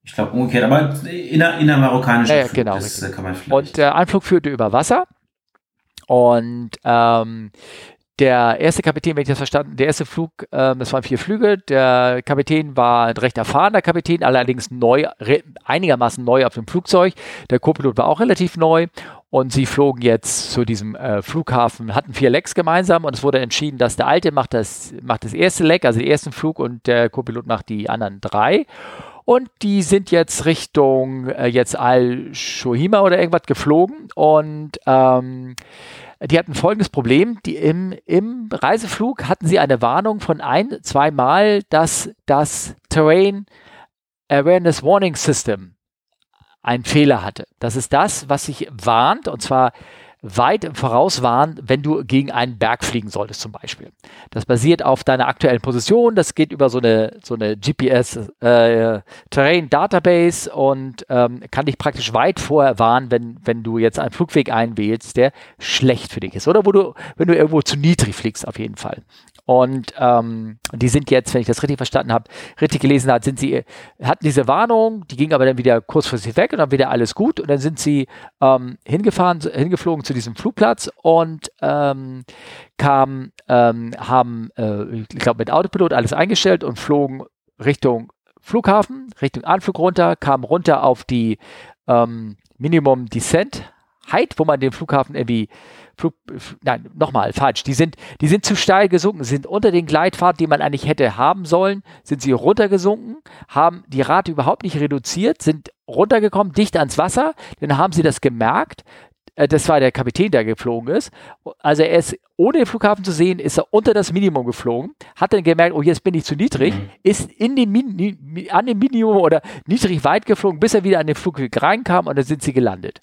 Ich glaube umgekehrt, aber inner, innermarokkanischer ja, ja, genau, das kann man vielleicht. Und der Anflug führte über Wasser und ähm, der erste Kapitän, wenn ich das verstanden, der erste Flug, äh, das waren vier Flüge. Der Kapitän war ein recht erfahrener Kapitän, allerdings neu, einigermaßen neu auf dem Flugzeug. Der Co-Pilot war auch relativ neu und sie flogen jetzt zu diesem äh, Flughafen, hatten vier Lecks gemeinsam und es wurde entschieden, dass der Alte macht das, macht das erste Leck, also den ersten Flug und der Co-Pilot macht die anderen drei. Und die sind jetzt Richtung äh, jetzt Al-Shohima oder irgendwas geflogen und ähm, die hatten folgendes Problem. Die im, Im Reiseflug hatten sie eine Warnung von ein, zweimal, dass das Terrain Awareness Warning System einen Fehler hatte. Das ist das, was sich warnt, und zwar weit Voraus waren, wenn du gegen einen Berg fliegen solltest zum Beispiel. Das basiert auf deiner aktuellen Position, das geht über so eine, so eine GPS äh, und ähm, kann dich praktisch weit vorher warnen, wenn, wenn du jetzt einen Flugweg einwählst, der schlecht für dich ist oder wo du, wenn du irgendwo zu niedrig fliegst auf jeden Fall. Und ähm, die sind jetzt, wenn ich das richtig verstanden habe, richtig gelesen habe, sind sie, hatten diese Warnung, die ging aber dann wieder kurzfristig weg und dann wieder alles gut. Und dann sind sie ähm, hingefahren, hingeflogen zu diesem Flugplatz und ähm, kam, ähm, haben, äh, ich glaube, mit Autopilot alles eingestellt und flogen Richtung Flughafen, Richtung Anflug runter, kamen runter auf die ähm, Minimum Descent Height, wo man den Flughafen irgendwie Flug, nein, nochmal, falsch. Die sind, die sind zu steil gesunken, sind unter den Gleitpfad, die man eigentlich hätte haben sollen, sind sie runtergesunken, haben die Rate überhaupt nicht reduziert, sind runtergekommen, dicht ans Wasser, dann haben sie das gemerkt. Äh, das war der Kapitän, der geflogen ist. Also er ist, ohne den Flughafen zu sehen, ist er unter das Minimum geflogen, hat dann gemerkt, oh, jetzt bin ich zu niedrig, mhm. ist in den Min an dem Minimum oder niedrig weit geflogen, bis er wieder an den Flugweg reinkam und dann sind sie gelandet.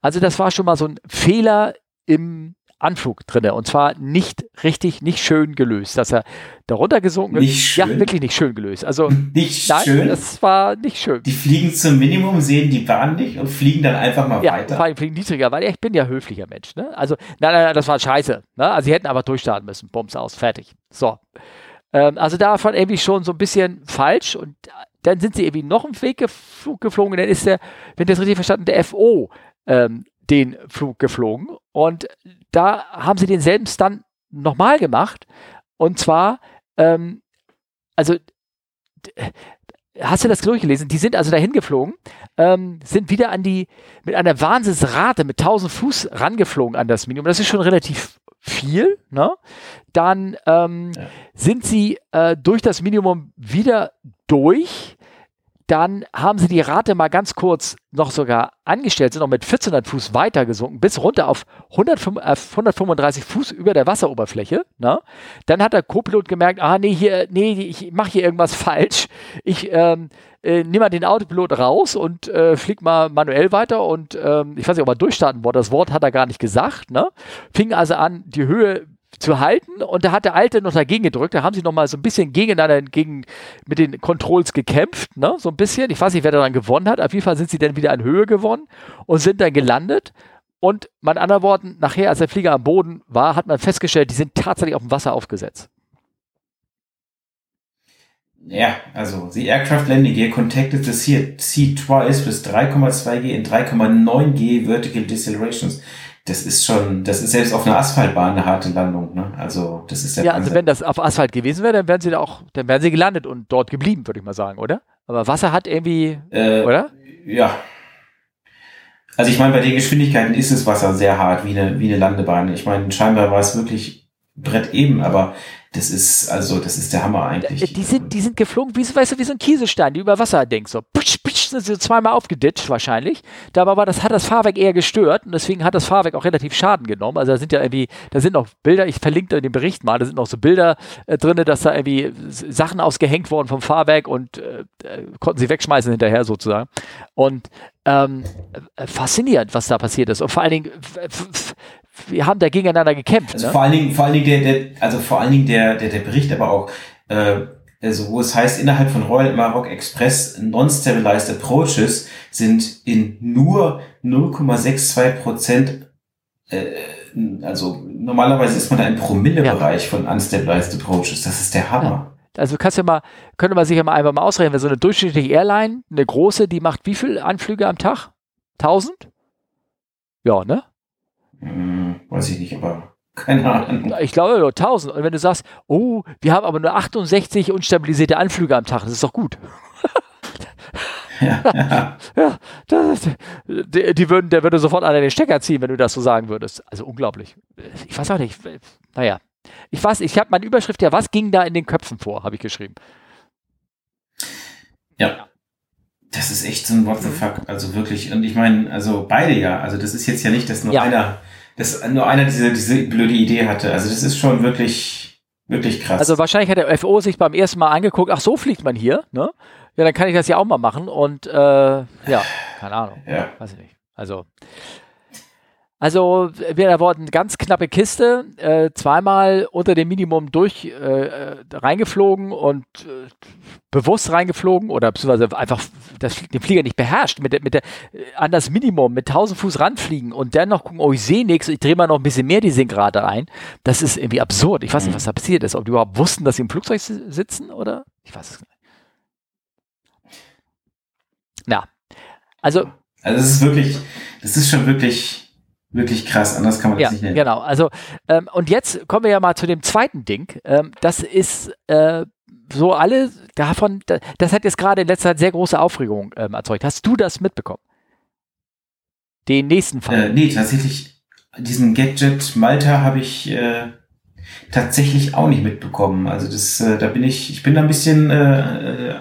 Also das war schon mal so ein Fehler im Anflug drin. Und zwar nicht richtig, nicht schön gelöst, dass er darunter gesunken ist. Nicht schön. Ja, wirklich nicht schön gelöst. Also nicht nein, schön. Das war nicht schön. Die fliegen zum Minimum, sehen die Bahn nicht und fliegen dann einfach mal ja, weiter. Vor allem fliegen niedriger, weil ich bin ja höflicher Mensch. Ne? Also, nein, nein, nein, das war scheiße. Ne? Also sie hätten aber durchstarten müssen. Bums aus, fertig. So. Ähm, also davon irgendwie schon so ein bisschen falsch und dann sind sie irgendwie noch einen Weg geflogen. Dann ist der, wenn ich das richtig verstanden, der FO ähm, den Flug geflogen. Und da haben sie denselben Stunt nochmal gemacht. Und zwar, ähm, also, hast du das durchgelesen? Die sind also dahin geflogen, ähm, sind wieder an die, mit einer Wahnsinnsrate mit 1000 Fuß rangeflogen an das Minimum. Das ist schon relativ viel. Ne? Dann ähm, ja. sind sie äh, durch das Minimum wieder durch dann haben sie die Rate mal ganz kurz noch sogar angestellt, sind noch mit 1400 Fuß weiter gesunken, bis runter auf 135 äh, Fuß über der Wasseroberfläche. Ne? Dann hat der Co-Pilot gemerkt, ah nee, hier, nee, ich mache hier irgendwas falsch. Ich ähm, äh, nehme mal den Autopilot raus und äh, flieg mal manuell weiter und ähm, ich weiß nicht, ob er durchstarten wollte. Das Wort hat er gar nicht gesagt. Ne? Fing also an, die Höhe zu halten und da hat der Alte noch dagegen gedrückt. Da haben sie noch mal so ein bisschen gegeneinander gegen, mit den Controls gekämpft, ne? so ein bisschen. Ich weiß nicht, wer daran gewonnen hat. Auf jeden Fall sind sie dann wieder an Höhe gewonnen und sind dann gelandet. Und mit anderen Worten, nachher, als der Flieger am Boden war, hat man festgestellt, die sind tatsächlich auf dem Wasser aufgesetzt. Ja, also the aircraft landing gear contacted the sea twice with 3,2 G and 3,9 G vertical decelerations das ist schon, das ist selbst auf einer Asphaltbahn eine harte Landung. Ne? Also das ist ja. Ja, also wenn das auf Asphalt gewesen wäre, dann wären sie da auch, dann wären sie gelandet und dort geblieben, würde ich mal sagen, oder? Aber Wasser hat irgendwie, äh, oder? Ja. Also ich meine, bei den Geschwindigkeiten ist das Wasser sehr hart, wie eine, wie eine Landebahn. Ich meine, scheinbar war es wirklich Brett eben, aber das ist, also, das ist der Hammer eigentlich. Die sind, die sind geflogen, wie, weißt du, wie so ein Kieselstein, die über Wasser denkst, so, putsch, putsch, sind sie zweimal aufgeditscht wahrscheinlich. Dabei war das, hat das Fahrwerk eher gestört und deswegen hat das Fahrwerk auch relativ Schaden genommen. Also da sind ja irgendwie, da sind noch Bilder, ich verlinke den Bericht mal, da sind noch so Bilder äh, drin, dass da irgendwie Sachen ausgehängt wurden vom Fahrwerk und äh, äh konnten sie wegschmeißen hinterher sozusagen. Und ähm, äh, faszinierend, was da passiert ist. Und vor allen Dingen, wir haben da gegeneinander gekämpft. Also ne? vor allen Dingen, vor allen Dingen der, der, also vor allen Dingen der, der, der Bericht, aber auch, äh, also wo es heißt, innerhalb von Royal Maroc Express non-stabilized approaches sind in nur 0,62 Prozent, äh, also normalerweise ist man da im Promille-Bereich ja. von unstabilized approaches. Das ist der Hammer. Ja. Also kannst du mal, könnte man sich ja mal einfach mal ausrechnen, wenn so eine durchschnittliche Airline, eine große, die macht wie viele Anflüge am Tag? 1000? Ja, ne? Hm, weiß ich nicht, aber Keine Ahnung. Ich glaube nur 1000. Und wenn du sagst, oh, wir haben aber nur 68 unstabilisierte Anflüge am Tag, das ist doch gut. Ja, ja. ja das, die, die, würden, der würde sofort an den Stecker ziehen, wenn du das so sagen würdest. Also unglaublich. Ich weiß auch nicht. Naja. Ich weiß, ich habe meine Überschrift ja, was ging da in den Köpfen vor, habe ich geschrieben. Ja. Das ist echt so ein What the mhm. fuck. Also wirklich. Und ich meine, also beide ja. Also das ist jetzt ja nicht, dass nur ja. einer, dass nur einer diese, diese blöde Idee hatte. Also das ist schon wirklich, wirklich krass. Also wahrscheinlich hat der FO sich beim ersten Mal angeguckt, ach so fliegt man hier, ne? Ja, dann kann ich das ja auch mal machen und äh, ja, keine Ahnung. Ja. Weiß ich nicht. Also, also wir wollten ganz knappe Kiste, äh, zweimal unter dem Minimum durch äh, äh, reingeflogen und äh, bewusst reingeflogen oder beziehungsweise einfach das, den Flieger nicht beherrscht, mit, der, mit der, äh, an das Minimum mit 1000 Fuß ranfliegen und dann noch gucken, oh, ich sehe nichts, ich drehe mal noch ein bisschen mehr die Sinkrate ein. Das ist irgendwie absurd. Ich weiß nicht, mhm. was da passiert ist. Ob die überhaupt wussten, dass sie im Flugzeug sitzen oder? Ich weiß es nicht. Na, also. Also, es ist wirklich, das ist schon wirklich wirklich krass, anders kann man das ja, nicht nennen. Genau, also ähm, und jetzt kommen wir ja mal zu dem zweiten Ding. Ähm, das ist äh, so alle davon, das hat jetzt gerade in letzter Zeit sehr große Aufregung ähm, erzeugt. Hast du das mitbekommen? Den nächsten Fall? Äh, nee, tatsächlich, diesen Gadget Malta habe ich äh, tatsächlich auch nicht mitbekommen. Also das, äh, da bin ich, ich bin da ein bisschen, äh, äh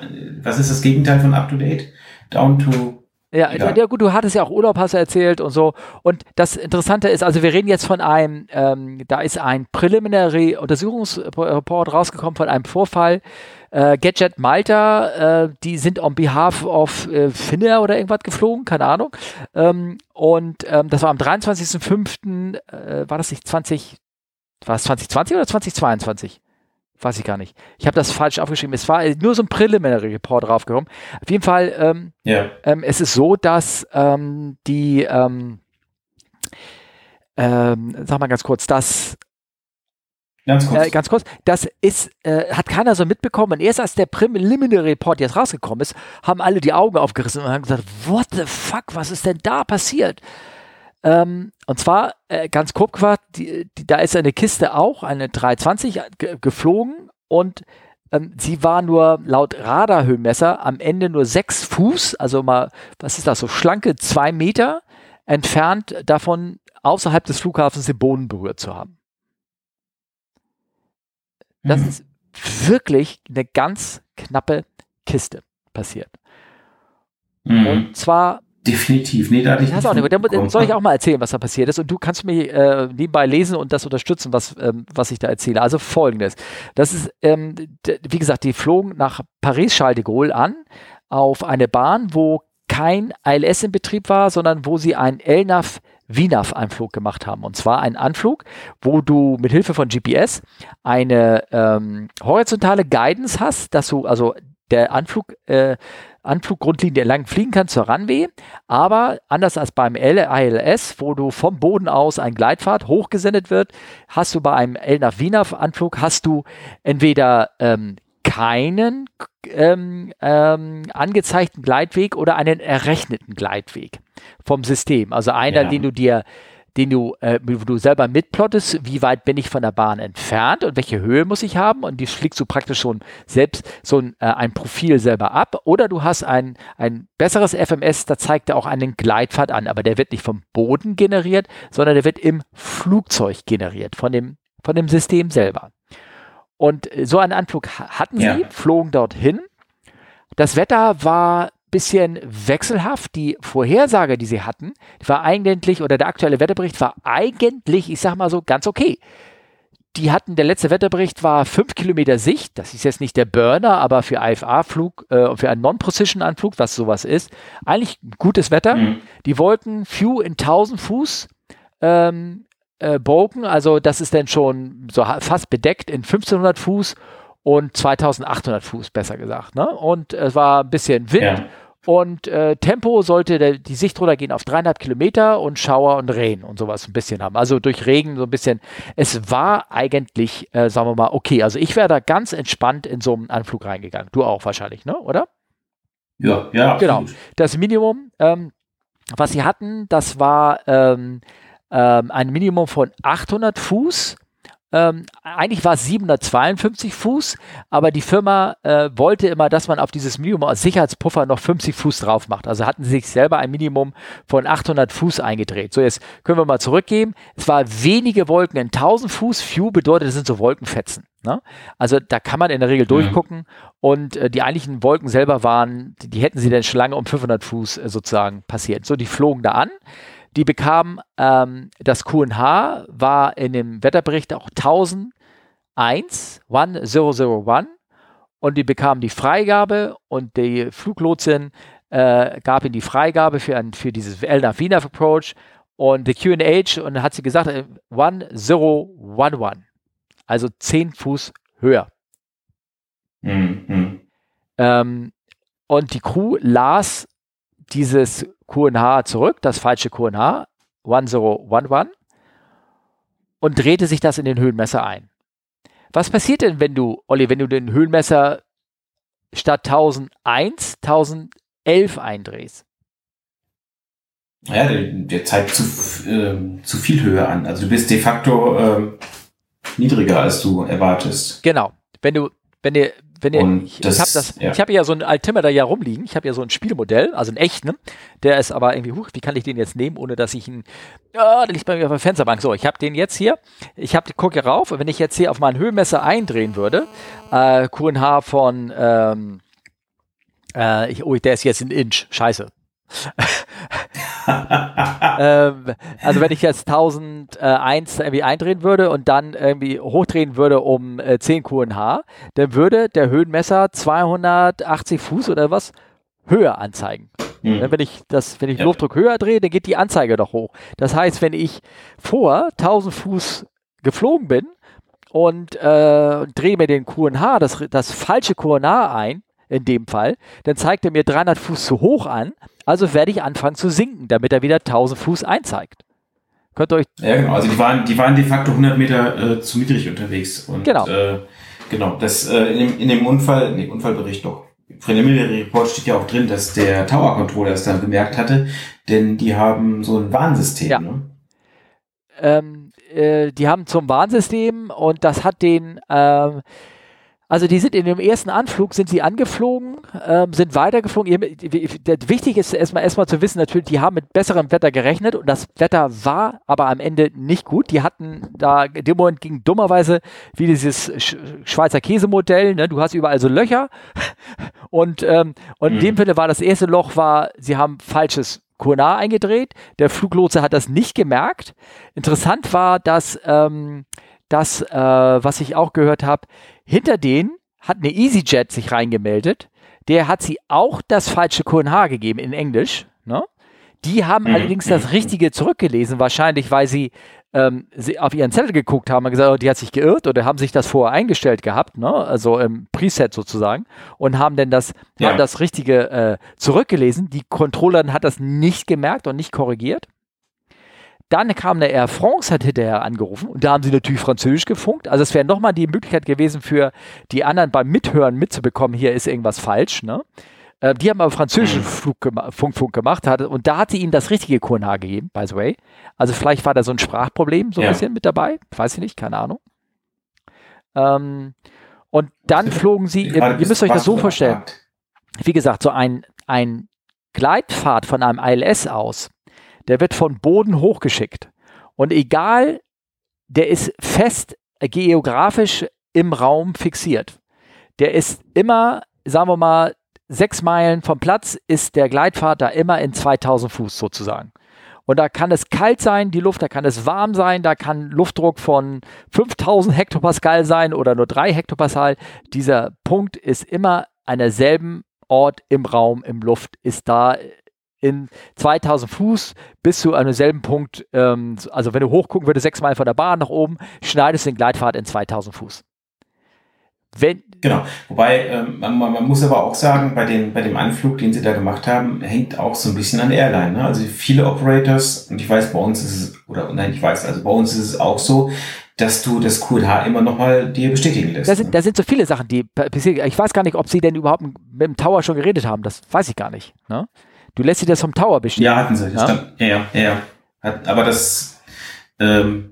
was ist das Gegenteil von up to date? Down to ja, ja. ja, gut, du hattest ja auch Urlaub, hast du erzählt und so. Und das Interessante ist, also wir reden jetzt von einem, ähm, da ist ein Preliminary Untersuchungsreport rausgekommen von einem Vorfall. Äh, Gadget Malta, äh, die sind on behalf of äh, Finnair oder irgendwas geflogen, keine Ahnung. Ähm, und ähm, das war am 23.05., äh, war das nicht 20, war es 2020 oder 2022? Weiß ich gar nicht. Ich habe das falsch aufgeschrieben. Es war nur so ein Preliminary Report draufgekommen. Auf jeden Fall, ähm, yeah. ähm, es ist so, dass ähm, die, ähm, ähm, sag mal ganz kurz, dass Ganz kurz. Äh, ganz kurz. Das ist, äh, hat keiner so mitbekommen. Und erst als der Preliminary Report jetzt rausgekommen ist, haben alle die Augen aufgerissen und haben gesagt, what the fuck, was ist denn da passiert? Ähm, und zwar äh, ganz grob gesagt, die, die, da ist eine Kiste auch, eine 320 ge geflogen und ähm, sie war nur laut Radarhöhenmesser am Ende nur sechs Fuß, also mal, was ist das, so schlanke zwei Meter entfernt davon, außerhalb des Flughafens den Boden berührt zu haben. Das mhm. ist wirklich eine ganz knappe Kiste passiert. Mhm. Und zwar Definitiv. Nee, da hatte ich nicht. Auch nicht. Dann soll ich auch mal erzählen, was da passiert ist. Und du kannst mir äh, nebenbei lesen und das unterstützen, was, ähm, was ich da erzähle. Also folgendes. Das ist, ähm, wie gesagt, die flogen nach Paris-Charles de Gaulle an auf eine Bahn, wo kein ILS in Betrieb war, sondern wo sie einen LNAV VNAV-Anflug gemacht haben. Und zwar einen Anflug, wo du mit Hilfe von GPS eine ähm, horizontale Guidance hast, dass du also der Anflug äh, Anfluggrundlinie entlang fliegen kann zur Runway, aber anders als beim ILS, wo du vom Boden aus ein Gleitpfad hochgesendet wird, hast du bei einem LNAV-VNAV-Anflug hast du entweder ähm, keinen ähm, ähm, angezeigten Gleitweg oder einen errechneten Gleitweg vom System. Also einer, ja. den du dir den du, äh, wo du selber mitplottest, wie weit bin ich von der Bahn entfernt und welche Höhe muss ich haben und die schlägst du praktisch schon selbst so ein, äh, ein Profil selber ab oder du hast ein, ein besseres FMS, da zeigt er auch einen Gleitpfad an, aber der wird nicht vom Boden generiert, sondern der wird im Flugzeug generiert, von dem, von dem System selber. Und so einen Anflug hatten sie, ja. flogen dorthin. Das Wetter war bisschen wechselhaft. Die Vorhersage, die sie hatten, war eigentlich, oder der aktuelle Wetterbericht war eigentlich, ich sag mal so, ganz okay. Die hatten, der letzte Wetterbericht war 5 Kilometer Sicht. Das ist jetzt nicht der Burner, aber für IFA-Flug, äh, für einen Non-Precision-Anflug, was sowas ist, eigentlich gutes Wetter. Mhm. Die wollten Few in 1000 Fuß ähm, äh, Bogen, also das ist dann schon so fast bedeckt in 1500 Fuß und 2800 Fuß, besser gesagt. Ne? Und es war ein bisschen Wind. Ja. Und äh, Tempo sollte der, die Sicht runtergehen auf dreieinhalb Kilometer und Schauer und Regen und sowas ein bisschen haben. Also durch Regen so ein bisschen. Es war eigentlich, äh, sagen wir mal, okay. Also ich wäre da ganz entspannt in so einen Anflug reingegangen. Du auch wahrscheinlich, ne? Oder? Ja, ja. Genau. Das Minimum, ähm, was sie hatten, das war ähm, ähm, ein Minimum von 800 Fuß ähm, eigentlich war es 752 Fuß, aber die Firma äh, wollte immer, dass man auf dieses Minimum als Sicherheitspuffer noch 50 Fuß drauf macht. Also hatten sie sich selber ein Minimum von 800 Fuß eingedreht. So, jetzt können wir mal zurückgeben. Es war wenige Wolken in 1000 Fuß. Few bedeutet, das sind so Wolkenfetzen. Ne? Also da kann man in der Regel durchgucken mhm. und äh, die eigentlichen Wolken selber waren, die, die, hätten sie dann schon lange um 500 Fuß äh, sozusagen passiert. So, die flogen da an. Die bekamen ähm, das QNH, war in dem Wetterbericht auch 1001, 1001 und die bekamen die Freigabe und die Fluglotsin äh, gab ihnen die Freigabe für, ein, für dieses LNAV Approach und die QNH und dann hat sie gesagt, 1011, äh, also 10 Fuß höher. Mhm. Ähm, und die Crew las dieses QNH zurück, das falsche QNH, 1011, und drehte sich das in den Höhenmesser ein. Was passiert denn, wenn du, Olli, wenn du den Höhenmesser statt 1001 1011 eindrehst? Ja, der, der zeigt zu, äh, zu viel Höhe an. Also du bist de facto äh, niedriger, als du erwartest. Genau. Wenn du, wenn dir, wenn ihr, ich, ich habe das, ja. ich habe ja so ein Altimeter ja rumliegen. Ich habe ja so ein Spielmodell, also ein echten. Ne? Der ist aber irgendwie, huch, wie kann ich den jetzt nehmen, ohne dass ich ihn, ja, der liegt bei mir auf der Fensterbank. So, ich habe den jetzt hier. Ich habe, guck hier rauf. Wenn ich jetzt hier auf meinen Höhenmesser eindrehen würde, äh, QNH von, ähm, äh, ich, oh, der ist jetzt ein Inch. Scheiße. Ähm, also wenn ich jetzt 1001 irgendwie eindrehen würde und dann irgendwie hochdrehen würde um äh, 10 QNH, dann würde der Höhenmesser 280 Fuß oder was höher anzeigen. Mhm. Wenn ich das, wenn ich ja. Luftdruck höher drehe, dann geht die Anzeige doch hoch. Das heißt, wenn ich vor 1000 Fuß geflogen bin und äh, drehe mir den QNH, das, das falsche QNH ein, in dem Fall, dann zeigt er mir 300 Fuß zu hoch an. Also werde ich anfangen zu sinken, damit er wieder 1000 Fuß einzeigt. Könnt ihr euch. Ja, genau. Also die waren, die waren de facto 100 Meter äh, zu niedrig unterwegs. Und, genau. Äh, genau. Das äh, in, dem, in dem Unfall, dem Unfallbericht doch. Preliminary Report steht ja auch drin, dass der Tower Controller es dann bemerkt hatte, denn die haben so ein Warnsystem. Ja. Ne? Ähm, äh, die haben zum Warnsystem und das hat den, ähm, also die sind in dem ersten Anflug, sind sie angeflogen, ähm, sind weitergeflogen. Wichtig ist erstmal, erstmal zu wissen, natürlich, die haben mit besserem Wetter gerechnet und das Wetter war aber am Ende nicht gut. Die hatten da, in dem Moment ging dummerweise wie dieses Schweizer Käsemodell, ne? du hast überall so Löcher und, ähm, und mhm. in dem mhm. Falle war das erste Loch, war, sie haben falsches QNA eingedreht. Der Fluglotse hat das nicht gemerkt. Interessant war, dass ähm, das, äh, was ich auch gehört habe, hinter denen hat eine EasyJet sich reingemeldet. Der hat sie auch das falsche QNH gegeben in Englisch. Ne? Die haben mhm. allerdings das. Richtige zurückgelesen, wahrscheinlich weil sie, ähm, sie auf ihren Zettel geguckt haben und gesagt, oh, die hat sich geirrt oder haben sich das vorher eingestellt gehabt, ne? also im Preset sozusagen, und haben dann das, ja. haben das Richtige äh, zurückgelesen. Die Controllerin hat das nicht gemerkt und nicht korrigiert. Dann kam eine Air France, hat hinterher angerufen und da haben sie natürlich Französisch gefunkt. Also es wäre nochmal die Möglichkeit gewesen für die anderen beim Mithören mitzubekommen, hier ist irgendwas falsch. Ne? Äh, die haben aber französischen Flug gema Funk, Funk gemacht hat, und da hat sie ihnen das richtige QNH gegeben, by the way. Also vielleicht war da so ein Sprachproblem so ein ja. bisschen mit dabei, weiß ich nicht, keine Ahnung. Ähm, und dann flogen sie, ihr, ihr müsst euch das so vorstellen, wie gesagt, so ein, ein Gleitpfad von einem ILS aus der wird von Boden hochgeschickt. Und egal, der ist fest geografisch im Raum fixiert. Der ist immer, sagen wir mal, sechs Meilen vom Platz ist der Gleitpfad da immer in 2000 Fuß sozusagen. Und da kann es kalt sein, die Luft, da kann es warm sein, da kann Luftdruck von 5000 Hektopascal sein oder nur 3 Hektopascal. Dieser Punkt ist immer an derselben Ort im Raum, im Luft, ist da in 2000 Fuß bis zu einem selben Punkt, ähm, also wenn du hochgucken würdest, sechsmal von der Bahn nach oben, schneidest du den Gleitpfad in 2000 Fuß. Wenn genau, wobei ähm, man, man, muss aber auch sagen, bei, den, bei dem Anflug, den sie da gemacht haben, hängt auch so ein bisschen an der Airline. Ne? Also viele Operators, und ich weiß, bei uns ist es, oder nein, ich weiß, also bei uns ist es auch so, dass du das QH immer nochmal dir bestätigen lässt. Da sind, ne? da sind so viele Sachen, die Ich weiß gar nicht, ob sie denn überhaupt mit dem Tower schon geredet haben. Das weiß ich gar nicht. Ne? Du lässt dir das vom Tower bestehen. Ja, hatten sie. Ja, stand, ja, ja, ja. Hat, aber das, Ähm,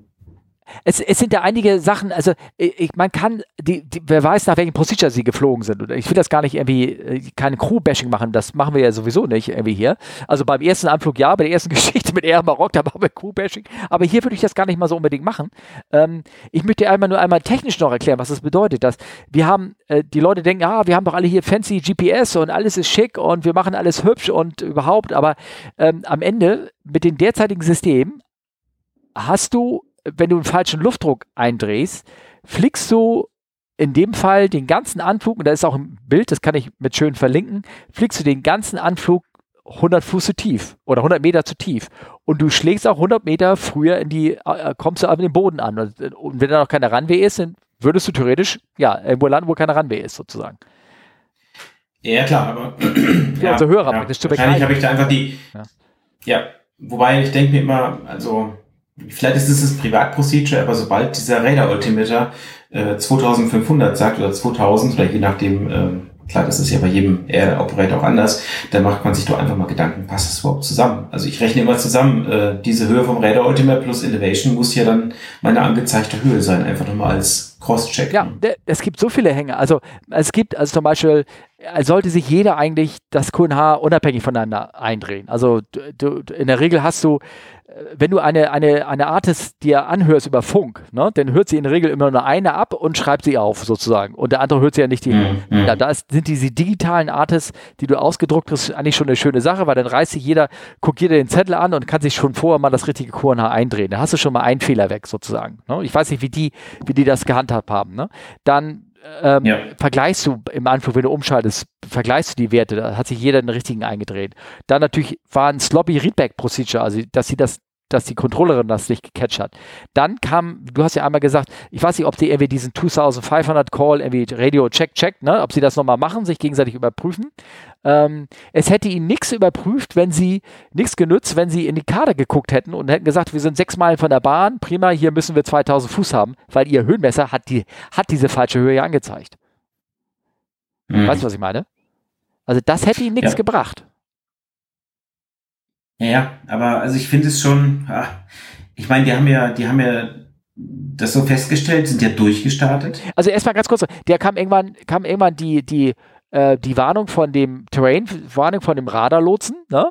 es, es sind ja einige Sachen, also ich, man kann, die, die, wer weiß, nach welchen Procedure sie geflogen sind. Ich will das gar nicht irgendwie, äh, kein Crew-Bashing machen, das machen wir ja sowieso nicht irgendwie hier. Also beim ersten Anflug ja, bei der ersten Geschichte mit Air Maroc, da machen wir Crew-Bashing. Aber hier würde ich das gar nicht mal so unbedingt machen. Ähm, ich möchte einmal nur einmal technisch noch erklären, was das bedeutet. Dass wir haben, äh, die Leute denken, ah, wir haben doch alle hier fancy GPS und alles ist schick und wir machen alles hübsch und überhaupt, aber ähm, am Ende mit den derzeitigen Systemen hast du wenn du einen falschen Luftdruck eindrehst, fliegst du in dem Fall den ganzen Anflug, und da ist auch ein Bild, das kann ich mit schön verlinken, fliegst du den ganzen Anflug 100 Fuß zu tief oder 100 Meter zu tief. Und du schlägst auch 100 Meter früher in die, äh, kommst du auf den Boden an. Und, und wenn da noch keine Runway ist, dann würdest du theoretisch, ja, irgendwo landen, wo keine Runway ist, sozusagen. Ja, klar, aber. Für ja, unsere Hörer, ja, das Wahrscheinlich habe ich da einfach die. Ja. ja, wobei ich denke mir immer, also vielleicht ist es das Privatprocedure, aber sobald dieser Radar-Altimeter äh, 2500 sagt oder 2000 oder je nachdem, äh, klar, das ist ja bei jedem Air-Operator auch anders, dann macht man sich doch einfach mal Gedanken, passt das überhaupt zusammen? Also ich rechne immer zusammen, äh, diese Höhe vom Radar-Altimeter plus Elevation muss ja dann meine angezeigte Höhe sein, einfach nochmal als Cross-Check. Ja, es gibt so viele Hänge. Also es gibt also zum Beispiel, sollte sich jeder eigentlich das QNH unabhängig voneinander eindrehen. Also du, in der Regel hast du wenn du eine, eine, eine Artist dir anhörst über Funk, ne, dann hört sie in der Regel immer nur eine ab und schreibt sie auf, sozusagen. Und der andere hört sie ja nicht die. Mhm. Ja, da ist, sind diese digitalen Artists, die du ausgedruckt hast, eigentlich schon eine schöne Sache, weil dann reißt sich jeder, guckt jeder den Zettel an und kann sich schon vorher mal das richtige QNH eindrehen. Da hast du schon mal einen Fehler weg, sozusagen. Ne? Ich weiß nicht, wie die, wie die das gehandhabt haben. Ne? Dann ähm, ja. vergleichst du im Anflug, wenn du umschaltest, vergleichst du die Werte, da hat sich jeder den richtigen eingedreht. Dann natürlich war ein sloppy Readback Procedure, also dass sie das dass die Controllerin das nicht gecatcht hat. Dann kam, du hast ja einmal gesagt, ich weiß nicht, ob die irgendwie diesen 2500 Call, irgendwie Radio Check Check, ne, ob sie das nochmal machen, sich gegenseitig überprüfen. Ähm, es hätte ihnen nichts überprüft, wenn sie, nichts genützt, wenn sie in die Karte geguckt hätten und hätten gesagt, wir sind sechs Meilen von der Bahn, prima, hier müssen wir 2000 Fuß haben, weil ihr Höhenmesser hat, die, hat diese falsche Höhe ja angezeigt. Mhm. Weißt du, was ich meine? Also das hätte ihnen nichts ja. gebracht. Ja, aber also ich finde es schon, ach, ich meine, die haben ja, die haben ja das so festgestellt, sind ja durchgestartet. Also erstmal ganz kurz, der kam irgendwann, kam irgendwann die, die, äh, die Warnung von dem Terrain, Warnung von dem Radarlotsen, ne?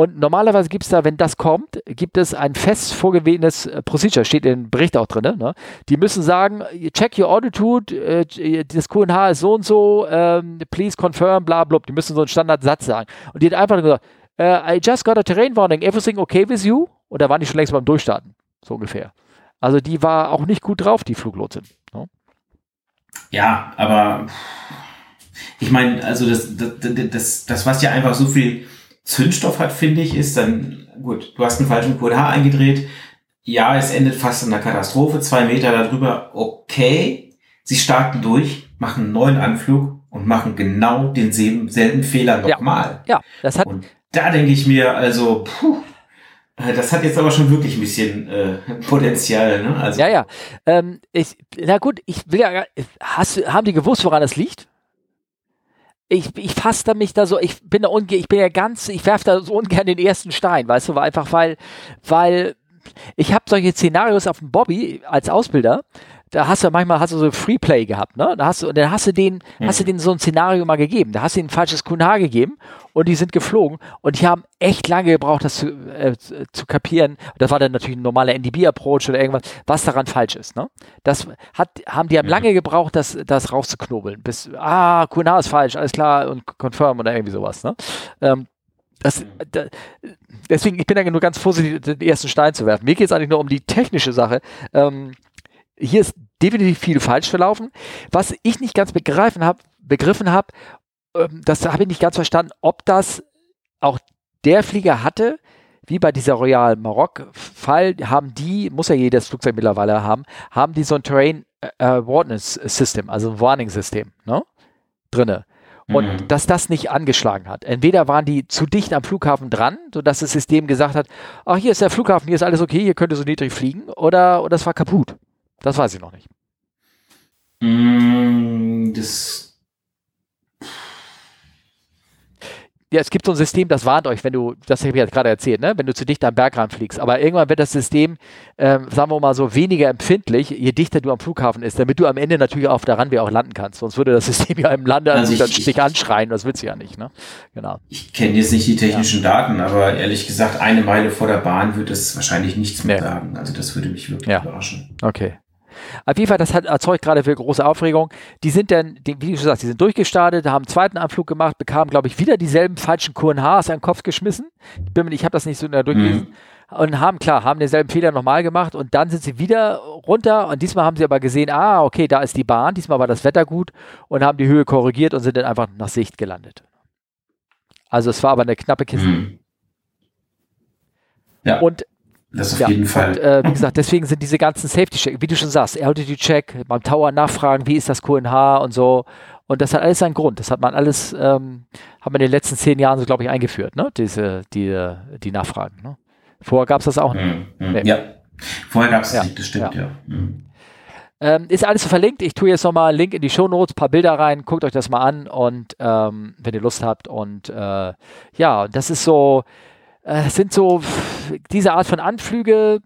Und normalerweise gibt es da, wenn das kommt, gibt es ein fest vorgewesenes äh, Procedure, steht im Bericht auch drin. Ne? Die müssen sagen, check your altitude, äh, das QNH ist so und so, ähm, please confirm, bla bla. Die müssen so einen Standardsatz sagen. Und die hat einfach gesagt, I just got a terrain warning, everything okay with you? Und da waren die schon längst beim Durchstarten, so ungefähr. Also die war auch nicht gut drauf, die Fluglotsin. No? Ja, aber ich meine, also das, das, das, das, was ja einfach so viel Zündstoff hat, finde ich, ist dann, gut, du hast einen falschen QH eingedreht. Ja, es endet fast in einer Katastrophe, zwei Meter darüber, okay. Sie starten durch, machen einen neuen Anflug und machen genau denselben selben Fehler nochmal. Ja, ja, das hat, und da denke ich mir, also, puh, äh, das hat jetzt aber schon wirklich ein bisschen äh, Potenzial, ne? Also. Ja, ja. Ähm, ich, na gut, ich will ja, hast, haben die gewusst, woran es liegt? Ich, ich fasse da mich da so, ich bin da unge ich bin ja ganz, ich werfe da so ungern den ersten Stein, weißt du, einfach weil, weil ich habe solche Szenarios auf dem Bobby als Ausbilder, da hast du manchmal hast du so Freeplay gehabt, ne? Da hast du, und dann hast du den, mhm. hast du denen so ein Szenario mal gegeben. Da hast du ihnen ein falsches QNH gegeben und die sind geflogen und die haben echt lange gebraucht, das zu, äh, zu kapieren. Das war dann natürlich ein normaler NDB-Approach oder irgendwas, was daran falsch ist, ne? Das hat, haben die haben mhm. lange gebraucht, das, das rauszuknobeln, bis, ah, QNH ist falsch, alles klar und confirm oder irgendwie sowas, ne? Ähm, das, da, deswegen, ich bin da nur ganz vorsichtig, den ersten Stein zu werfen. Mir geht es eigentlich nur um die technische Sache. Ähm, hier ist definitiv viel falsch verlaufen. Was ich nicht ganz begreifen hab, begriffen habe, ähm, das habe ich nicht ganz verstanden, ob das auch der Flieger hatte, wie bei dieser Royal Maroc-Fall, haben die, muss ja jedes Flugzeug mittlerweile haben, haben die so ein Terrain äh, Awareness System, also ein Warning-System, ne? Drinne. Und mhm. dass das nicht angeschlagen hat. Entweder waren die zu dicht am Flughafen dran, sodass das System gesagt hat, ach, hier ist der Flughafen, hier ist alles okay, hier könnte so niedrig fliegen, oder, oder es war kaputt. Das weiß ich noch nicht. Mm, das. ja, es gibt so ein System, das warnt euch, wenn du, das habe ich jetzt gerade erzählt, ne? wenn du zu dicht am Bergrand fliegst. Aber irgendwann wird das System, ähm, sagen wir mal so, weniger empfindlich, je dichter du am Flughafen ist, damit du am Ende natürlich auf der Runway auch landen kannst. Sonst würde das System ja im Lande also ich, dich anschreien, das willst du ja nicht. Ne? Genau. Ich kenne jetzt nicht die technischen ja. Daten, aber ehrlich gesagt, eine Meile vor der Bahn würde es wahrscheinlich nichts mehr ja. sagen. Also das würde mich wirklich ja. überraschen. Okay. Auf jeden Fall, das hat erzeugt gerade für große Aufregung. Die sind dann, wie du schon sagst, die sind durchgestartet, haben einen zweiten Anflug gemacht, bekamen, glaube ich, wieder dieselben falschen QNHs an den Kopf geschmissen. Ich, habe das nicht so in der durchgelesen. Mhm. Und haben, klar, haben denselben Fehler nochmal gemacht und dann sind sie wieder runter und diesmal haben sie aber gesehen, ah, okay, da ist die Bahn, diesmal war das Wetter gut und haben die Höhe korrigiert und sind dann einfach nach Sicht gelandet. Also es war aber eine knappe Kiste. Mhm. Ja. Und das auf ja, jeden Fall. Und, äh, wie gesagt, deswegen sind diese ganzen Safety-Check, wie du schon sagst, Altitude-Check, beim Tower nachfragen, wie ist das QNH und so. Und das hat alles seinen Grund. Das hat man alles, ähm, haben wir in den letzten zehn Jahren so, glaube ich, eingeführt, ne? Diese, die, die Nachfragen. Ne? Vorher gab es das auch nicht. Mm, mm, nee. Ja. Vorher gab es ja, nicht, das stimmt, ja. ja. Mm. Ähm, ist alles verlinkt. Ich tue jetzt nochmal einen Link in die Show Notes, paar Bilder rein, guckt euch das mal an und ähm, wenn ihr Lust habt. Und äh, ja, das ist so, äh, sind so diese Art von Anflüge,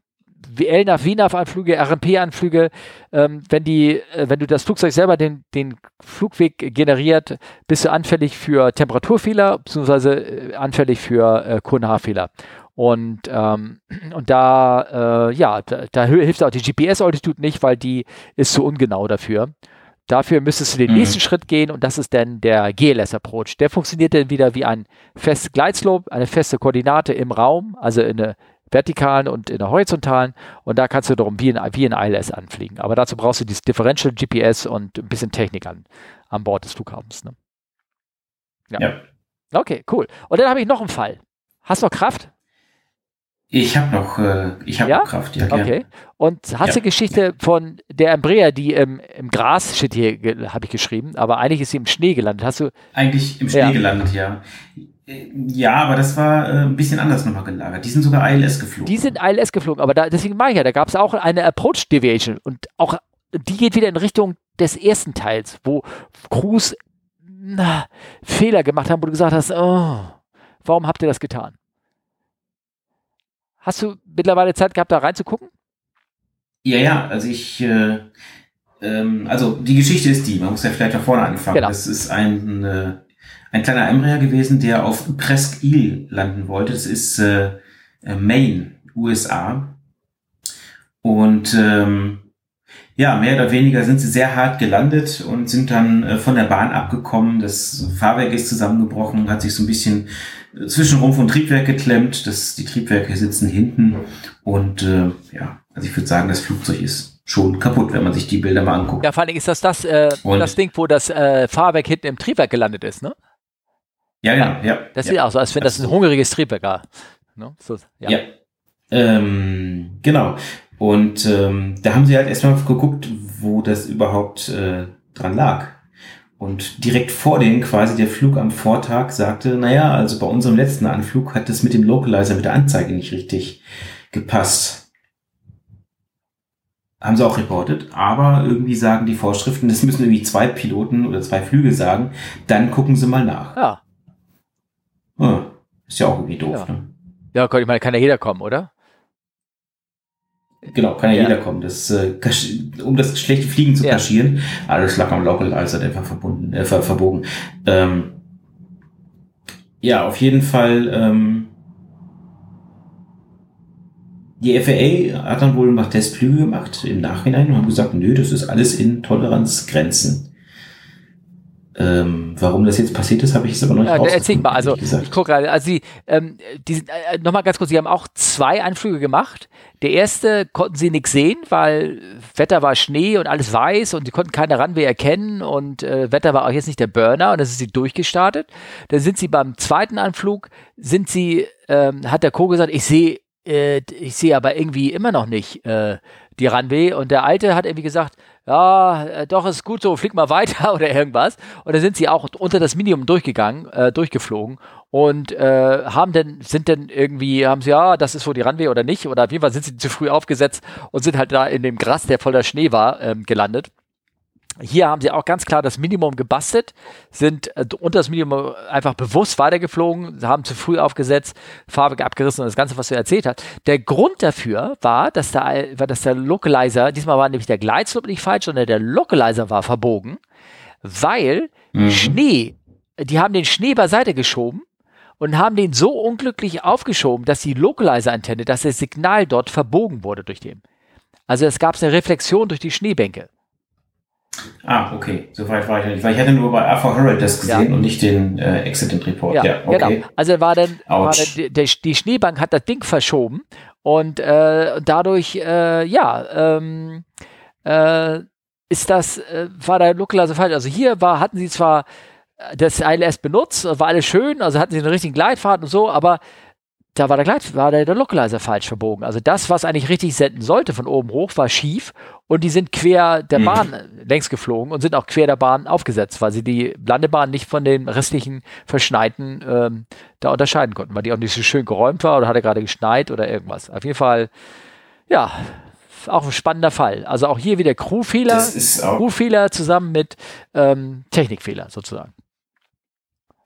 LNAV, WNAV-Anflüge, RMP-Anflüge, ähm, wenn äh, wenn du das Flugzeug selber den, den Flugweg generiert, bist du anfällig für Temperaturfehler, beziehungsweise äh, anfällig für äh, QNH-Fehler. Und, ähm, und da, äh, ja, da, da, hilft auch die GPS-Altitude nicht, weil die ist zu ungenau dafür. Dafür müsstest du den mhm. nächsten Schritt gehen und das ist dann der GLS-Approach. Der funktioniert dann wieder wie ein festes Gleitslope, eine feste Koordinate im Raum, also in der vertikalen und in der horizontalen und da kannst du darum wie ein, wie ein ILS anfliegen. Aber dazu brauchst du dieses Differential GPS und ein bisschen Technik an, an Bord des Flughafens. Ne? Ja. ja. Okay, cool. Und dann habe ich noch einen Fall. Hast du noch Kraft? Ich habe noch, äh, ich habe ja? Kraft, ja. Okay. Und hast ja. du Geschichte von der Embraer, die im, im Gras steht hier, habe ich geschrieben, aber eigentlich ist sie im Schnee gelandet. Hast du? Eigentlich im Schnee ja. gelandet, ja. Ja, aber das war äh, ein bisschen anders nochmal gelagert. Die sind sogar ILS geflogen. Die sind ILS geflogen, aber da, deswegen mache ich ja, da gab es auch eine Approach Deviation und auch die geht wieder in Richtung des ersten Teils, wo Crews na, Fehler gemacht haben, wo du gesagt hast, oh, warum habt ihr das getan? Hast du mittlerweile Zeit gehabt, da reinzugucken? Ja, ja, also ich, äh, ähm, also die Geschichte ist die, man muss ja vielleicht da vorne anfangen. Genau. Das ist ein, äh, ein kleiner Embraer gewesen, der auf Presque Isle landen wollte. Das ist äh, äh Maine, USA. Und ähm, ja, mehr oder weniger sind sie sehr hart gelandet und sind dann äh, von der Bahn abgekommen. Das Fahrwerk ist zusammengebrochen, hat sich so ein bisschen zwischen Rumpf und Triebwerk geklemmt. Das, die Triebwerke sitzen hinten und äh, ja, also ich würde sagen, das Flugzeug ist schon kaputt, wenn man sich die Bilder mal anguckt. Ja, vor allem ist das das, äh, das Ding, wo das äh, Fahrwerk hinten im Triebwerk gelandet ist, ne? Ja, genau, ja. Das ja. sieht auch so, als wenn das ein hungriges Triebwerk war. Ne? So, ja. ja. Ähm, genau. Und ähm, da haben sie halt erstmal geguckt, wo das überhaupt äh, dran lag. Und direkt vor denen quasi der Flug am Vortag sagte, naja, also bei unserem letzten Anflug hat das mit dem Localizer, mit der Anzeige nicht richtig gepasst. Haben sie auch reportet, aber irgendwie sagen die Vorschriften, das müssen irgendwie zwei Piloten oder zwei Flüge sagen, dann gucken sie mal nach. Ja. ja ist ja auch irgendwie doof, ja. ne? Ja, ich meine, kann ja jeder kommen, oder? Genau, kann ja, ja. jeder kommen, das, äh, um das schlechte Fliegen zu ja. kaschieren. Alles lag am Localizer einfach verbunden, äh, ver verbogen. Ähm, ja, auf jeden Fall. Ähm, die FAA hat dann wohl noch Testflüge gemacht im Nachhinein und haben gesagt, nö, das ist alles in Toleranzgrenzen. Ähm, warum das jetzt passiert ist, habe ich es aber noch nicht ja, Erzähl mal, also ich gucke gerade, also sie, ähm, die, äh, nochmal ganz kurz, sie haben auch zwei Anflüge gemacht. Der erste konnten sie nichts sehen, weil Wetter war Schnee und alles weiß und sie konnten keine Runway erkennen und äh, Wetter war auch jetzt nicht der Burner und das ist sie durchgestartet. Dann sind sie beim zweiten Anflug, sind sie, ähm, hat der Co gesagt, ich sehe äh, ich sehe aber irgendwie immer noch nicht äh, die Runway. Und der Alte hat irgendwie gesagt, ja, äh, doch, ist gut so, flieg mal weiter oder irgendwas. Und dann sind sie auch unter das Minimum durchgegangen, äh, durchgeflogen und äh, haben dann, sind dann irgendwie, haben sie, ja, das ist wohl die Runway oder nicht. Oder auf jeden Fall sind sie zu früh aufgesetzt und sind halt da in dem Gras, der voller Schnee war, ähm, gelandet. Hier haben sie auch ganz klar das Minimum gebastelt, sind äh, unter das Minimum einfach bewusst weitergeflogen, haben zu früh aufgesetzt, Fahrwerk abgerissen und das Ganze, was du erzählt hast. Der Grund dafür war, dass der, dass der Localizer, diesmal war nämlich der Gleitslope nicht falsch, sondern der Localizer war verbogen, weil mhm. Schnee, die haben den Schnee beiseite geschoben und haben den so unglücklich aufgeschoben, dass die Localizer-Antenne, dass das Signal dort verbogen wurde durch den. Also es gab eine Reflexion durch die Schneebänke. Ah, okay. Soweit war ich nicht. Weil ich hatte nur bei AV Herald das gesehen ja. und nicht den äh, Accident Report. Ja, ja okay. genau. Also war dann, war dann der, die Schneebank hat das Ding verschoben und äh, dadurch, äh, ja, ähm, äh, ist das, äh, war der Localizer falsch. Also hier war, hatten sie zwar das ILS benutzt, war alles schön, also hatten sie einen richtigen Gleitfahrt und so, aber da war der, Gleit, war der, der Localizer falsch verbogen. Also das, was eigentlich richtig senden sollte von oben hoch, war schief und die sind quer der mhm. Bahn längs geflogen und sind auch quer der Bahn aufgesetzt, weil sie die Landebahn nicht von den restlichen Verschneiten ähm, da unterscheiden konnten, weil die auch nicht so schön geräumt war oder hatte gerade geschneit oder irgendwas. Auf jeden Fall, ja, auch ein spannender Fall. Also auch hier wieder Crewfehler, Crewfehler zusammen mit ähm, Technikfehler sozusagen.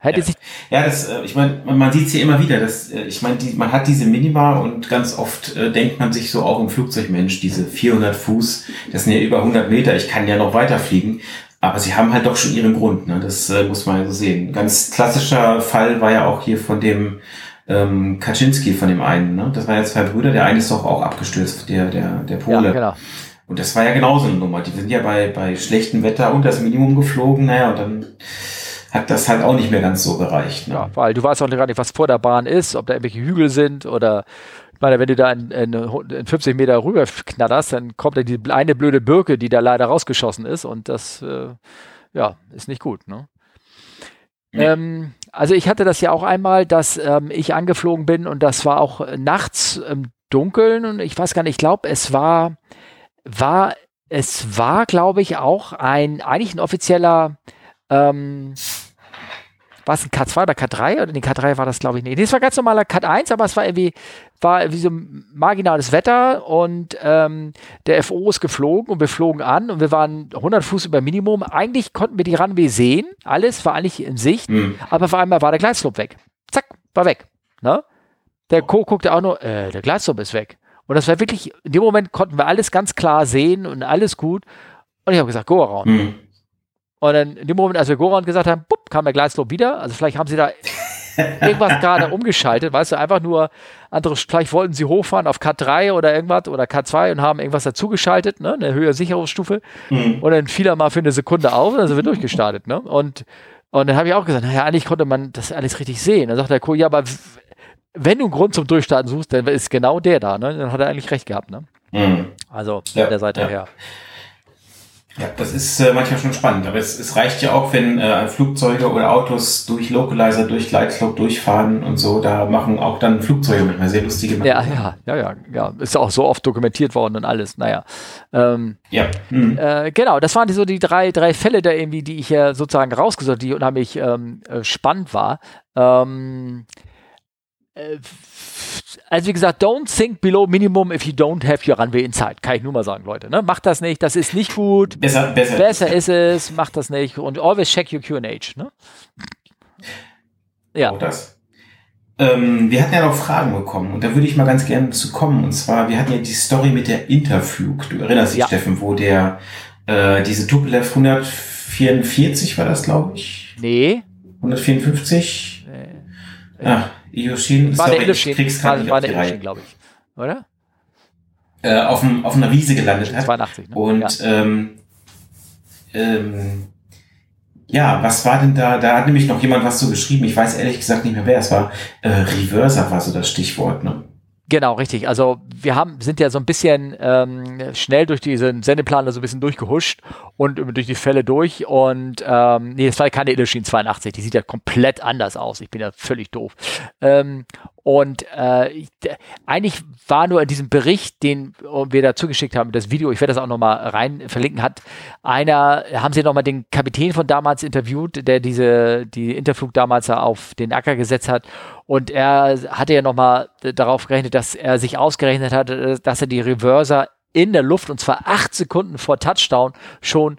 Hätte ja. sich ja, das, äh, ich meine, man sieht es hier immer wieder. Dass, äh, ich meine, die, man hat diese Minima und ganz oft äh, denkt man sich so auch im Flugzeugmensch, diese 400 Fuß, das sind ja über 100 Meter, ich kann ja noch weiter fliegen. Aber sie haben halt doch schon ihren Grund, ne? das äh, muss man ja so sehen. Ein ganz klassischer Fall war ja auch hier von dem ähm, Kaczynski, von dem einen. Ne? Das waren ja zwei Brüder, der eine ist doch auch abgestürzt, der, der, der Pole. Ja, genau. Und das war ja genauso eine Nummer. Die sind ja bei, bei schlechtem Wetter unter das Minimum geflogen, naja, und dann hat das halt auch nicht mehr ganz so gereicht. Ne? Ja, weil du weißt auch gar nicht, was vor der Bahn ist, ob da irgendwelche Hügel sind oder ich meine, wenn du da in, in, in 50 Meter rüber knatterst, dann kommt da die eine blöde Birke, die da leider rausgeschossen ist und das äh, ja, ist nicht gut. Ne? Ja. Ähm, also ich hatte das ja auch einmal, dass ähm, ich angeflogen bin und das war auch nachts im Dunkeln und ich weiß gar nicht, ich glaube, es war, war, es war, glaube ich, auch ein, eigentlich ein offizieller ähm, war es ein K2 oder K3? Oder nee, K3 war das, glaube ich, nicht. Das war ganz normaler Cut 1, aber es war irgendwie, war irgendwie so marginales Wetter und ähm, der FO ist geflogen und wir flogen an und wir waren 100 Fuß über Minimum. Eigentlich konnten wir die Runway sehen, alles war eigentlich in Sicht, mhm. aber auf einmal war der Gleitslope weg. Zack, war weg. Ne? Der Co. guckte auch nur, äh, der Gleitslope ist weg. Und das war wirklich, in dem Moment konnten wir alles ganz klar sehen und alles gut. Und ich habe gesagt, go around. Mhm. Und dann in dem Moment, als wir Goran gesagt haben, bupp, kam der Gleislob wieder. Also vielleicht haben sie da irgendwas gerade umgeschaltet, weißt du, einfach nur andere, vielleicht wollten sie hochfahren auf K3 oder irgendwas oder K2 und haben irgendwas dazugeschaltet, ne, eine höhere Sicherungsstufe. Mhm. Und dann fiel er mal für eine Sekunde auf und dann sind wir durchgestartet, ne? Und, und dann habe ich auch gesagt, naja, eigentlich konnte man das alles richtig sehen. Dann sagt der Co, ja, aber wenn du einen Grund zum Durchstarten suchst, dann ist genau der da, ne? Dann hat er eigentlich recht gehabt, ne? Mhm. Also ja, von der Seite ja. her. Ja, das ist äh, manchmal schon spannend, aber es, es reicht ja auch, wenn äh, Flugzeuge oder Autos durch Localizer, durch Gleitslope durchfahren und so, da machen auch dann Flugzeuge manchmal sehr lustige Sachen. Ja, ja, ja, ja, ja, ist auch so oft dokumentiert worden und alles, naja. Ähm, ja. Mhm. Äh, genau, das waren die, so die drei, drei Fälle da irgendwie, die ich ja sozusagen rausgesucht, die unheimlich ähm, äh, spannend war. Ähm, äh, also wie gesagt, don't think below minimum if you don't have your runway inside. Kann ich nur mal sagen, Leute. Ne? Macht das nicht, das ist nicht gut. Besser, besser. Besser ist es, macht das nicht. Und always check your QH. Ne? Ja. Auch das. Ähm, wir hatten ja noch Fragen bekommen und da würde ich mal ganz gerne zu kommen. Und zwar, wir hatten ja die Story mit der Interflug. Du erinnerst dich, ja. Steffen, wo der äh, diese Tupolev 144 war das, glaube ich? Nee. 154? Nee. Ah, Yoshin, war sorry, der ich krieg's gerade nicht war der Illusion, glaube ich. Oder? Äh, auf, dem, auf einer Wiese gelandet hat. 82, ne? Und ja. ähm, ähm, ja, was war denn da? Da hat nämlich noch jemand was so geschrieben. Ich weiß ehrlich gesagt nicht mehr, wer es war. Äh, Reverser war so das Stichwort, ne? Genau, richtig. Also wir haben, sind ja so ein bisschen ähm, schnell durch diesen Sendeplaner so ein bisschen durchgehuscht und durch die Fälle durch. Und ähm, nee, es war keine Illusion 82, die sieht ja komplett anders aus. Ich bin ja völlig doof. Ähm, und äh, eigentlich war nur in diesem Bericht, den wir da zugeschickt haben, das Video, ich werde das auch nochmal rein verlinken, hat einer, haben sie nochmal den Kapitän von damals interviewt, der diese, die Interflug damals auf den Acker gesetzt hat. Und er hatte ja nochmal darauf gerechnet, dass er sich ausgerechnet hat, dass er die Reverser in der Luft und zwar acht Sekunden vor Touchdown schon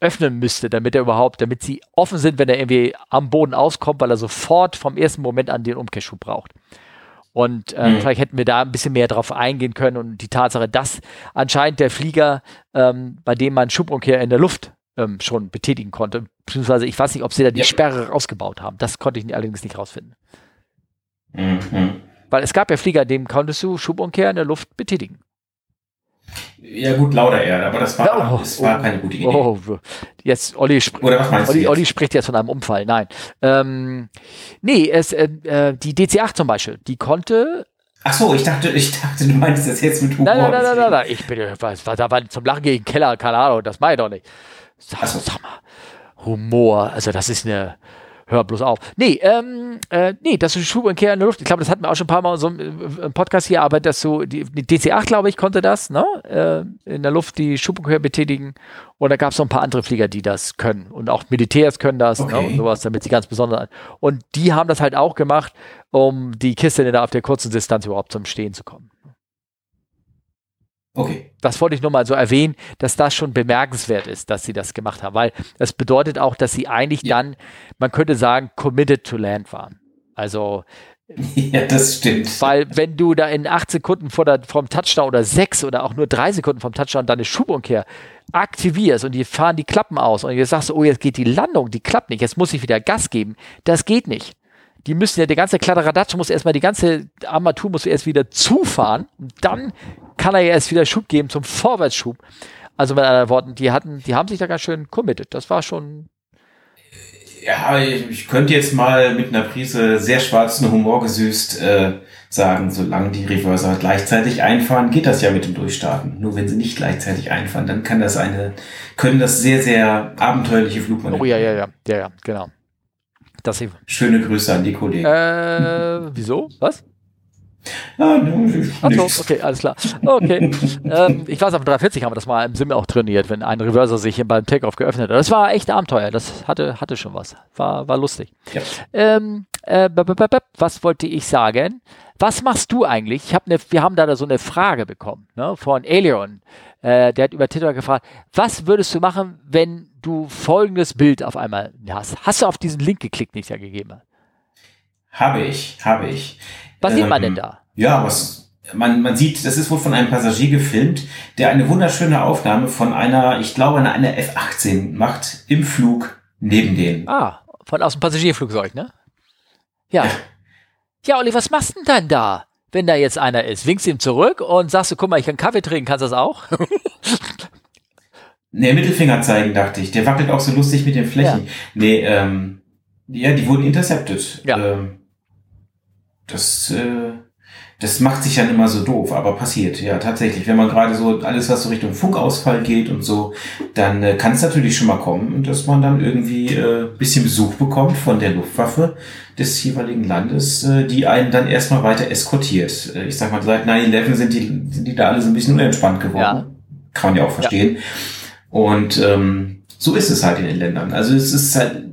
öffnen müsste, damit er überhaupt, damit sie offen sind, wenn er irgendwie am Boden auskommt, weil er sofort vom ersten Moment an den Umkehrschub braucht. Und äh, mhm. vielleicht hätten wir da ein bisschen mehr drauf eingehen können und die Tatsache, dass anscheinend der Flieger, ähm, bei dem man Schubumkehr in der Luft ähm, schon betätigen konnte, beziehungsweise ich weiß nicht, ob sie da die ja. Sperre rausgebaut haben. Das konnte ich allerdings nicht rausfinden. Mhm. Weil es gab ja Flieger, dem konntest du Schubumkehr in der Luft betätigen. Ja gut, Laudererde, aber das war, oh, das war oh, keine gute Idee. Oh, jetzt Olli, sp was Olli, Olli spricht jetzt von einem Unfall. Nein. Ähm, nee, es, äh, äh die DC-8 zum Beispiel, die konnte Ach so, ich dachte, ich dachte, du meinst das jetzt mit Humor. Nein, nein, nein, nein, nein, nein. ich bin, was, da war zum Lachen gegen Keller, keine Ahnung, das meine ich doch nicht. Sag, so. sag mal, Humor, also das ist eine, hör bloß auf. Nee, ähm, äh, nee, das ist Schubumkehr in der Luft. Ich glaube, das hatten wir auch schon ein paar Mal so im, im Podcast hier, aber das so, die, die DC-8, glaube ich, konnte das, ne? Äh, in der Luft die Schubumkehr betätigen. Und da gab es noch ein paar andere Flieger, die das können. Und auch Militärs können das, okay. ne? Und sowas, damit sie ganz besonders. Und die haben das halt auch gemacht, um die Kiste da auf der kurzen Distanz überhaupt zum Stehen zu kommen. Okay. Das wollte ich nur mal so erwähnen, dass das schon bemerkenswert ist, dass sie das gemacht haben, weil das bedeutet auch, dass sie eigentlich ja. dann, man könnte sagen, committed to land waren. Also ja, das stimmt. Weil wenn du da in acht Sekunden vor der, vom Touchdown oder sechs oder auch nur drei Sekunden vom Touchdown deine Schubumkehr aktivierst und die fahren die Klappen aus und jetzt sagst du, oh, jetzt geht die Landung, die klappt nicht, jetzt muss ich wieder Gas geben. Das geht nicht die müssen ja, der ganze Kladderadatsch muss erstmal, die ganze Armatur muss erst wieder zufahren. Und dann kann er ja erst wieder Schub geben zum Vorwärtsschub. Also mit anderen Worten, die hatten, die haben sich da ganz schön committed. Das war schon. Ja, ich könnte jetzt mal mit einer Prise sehr schwarzen Humor gesüßt äh, sagen, solange die Reverser gleichzeitig einfahren, geht das ja mit dem Durchstarten. Nur wenn sie nicht gleichzeitig einfahren, dann kann das eine, können das sehr, sehr abenteuerliche Flugmanöver. Oh ja, ja, ja, ja, ja, genau. Das Schöne Grüße an die Kollegen. Äh, wieso? Was? Achso, okay, alles klar. Okay. ähm, ich weiß, auf 340 haben wir das mal im Sim auch trainiert, wenn ein Reverser sich beim Takeoff geöffnet hat. Das war echt Abenteuer. Das hatte, hatte schon was. War, war lustig. Ja. Ähm, äh, was wollte ich sagen? Was machst du eigentlich? Ich hab ne, wir haben da so eine Frage bekommen ne, von Alion. Äh, der hat über Twitter gefragt, was würdest du machen, wenn du folgendes Bild auf einmal hast? Hast du auf diesen Link geklickt, den ich ja gegeben habe? Habe ich, habe ich. Was ähm, sieht man denn ähm, da? Ja, was man, man sieht, das ist wohl von einem Passagier gefilmt, der eine wunderschöne Aufnahme von einer, ich glaube, einer, einer F-18 macht im Flug neben denen. Ah, von aus dem Passagierflugzeug, ne? Ja. ja. Ja, Olli, was machst du denn dann da, wenn da jetzt einer ist? Winkst ihm zurück und sagst du, guck mal, ich kann Kaffee trinken, kannst du das auch? nee, Mittelfinger zeigen, dachte ich. Der wackelt auch so lustig mit den Flächen. Ja. Nee, ähm, ja, die wurden intercepted. Ja. Ähm, das, äh, das macht sich dann immer so doof, aber passiert, ja, tatsächlich. Wenn man gerade so alles, was so Richtung Funkausfall geht und so, dann äh, kann es natürlich schon mal kommen, dass man dann irgendwie äh, bisschen Besuch bekommt von der Luftwaffe des jeweiligen Landes, äh, die einen dann erstmal weiter eskortiert. Äh, ich sag mal, seit 9-11 sind die, sind die da alle so ein bisschen unentspannt geworden. Ja. Kann man ja auch verstehen. Ja. Und ähm, so ist es halt in den Ländern. Also es ist halt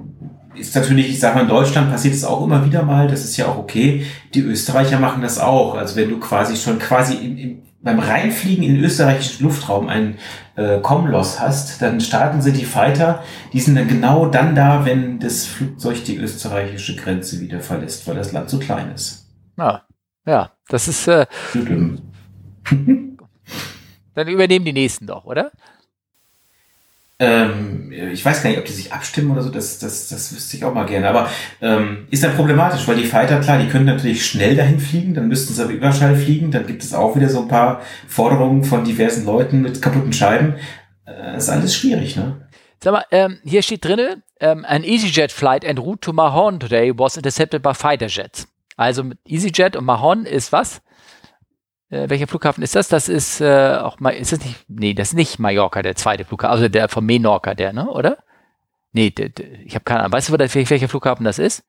ist natürlich, ich sage mal, in Deutschland passiert es auch immer wieder mal, das ist ja auch okay. Die Österreicher machen das auch. Also wenn du quasi schon quasi in, in, beim Reinfliegen in den österreichischen Luftraum einen äh, Com-Loss hast, dann starten sie die Fighter, die sind dann genau dann da, wenn das Flugzeug die österreichische Grenze wieder verlässt, weil das Land so klein ist. Ah, ja, das ist äh, dann übernehmen die nächsten doch, oder? Ähm, ich weiß gar nicht, ob die sich abstimmen oder so, das, das, das wüsste ich auch mal gerne. Aber ähm, ist dann problematisch, weil die Fighter, klar, die können natürlich schnell dahin fliegen, dann müssten sie aber Überschall fliegen, dann gibt es auch wieder so ein paar Forderungen von diversen Leuten mit kaputten Scheiben. Äh, ist alles schwierig, ne? Sag mal, ähm, hier steht drinne, ähm, an EasyJet flight en route to Mahon today was intercepted by fighter jets. Also mit EasyJet und Mahon ist was? Äh, welcher Flughafen ist das? Das ist äh, auch mal, ist das nicht, nee, das ist nicht Mallorca, der zweite Flughafen, also der von Menorca, der, ne, oder? Nee, der, der, ich habe keine Ahnung. Weißt du, welcher Flughafen das ist?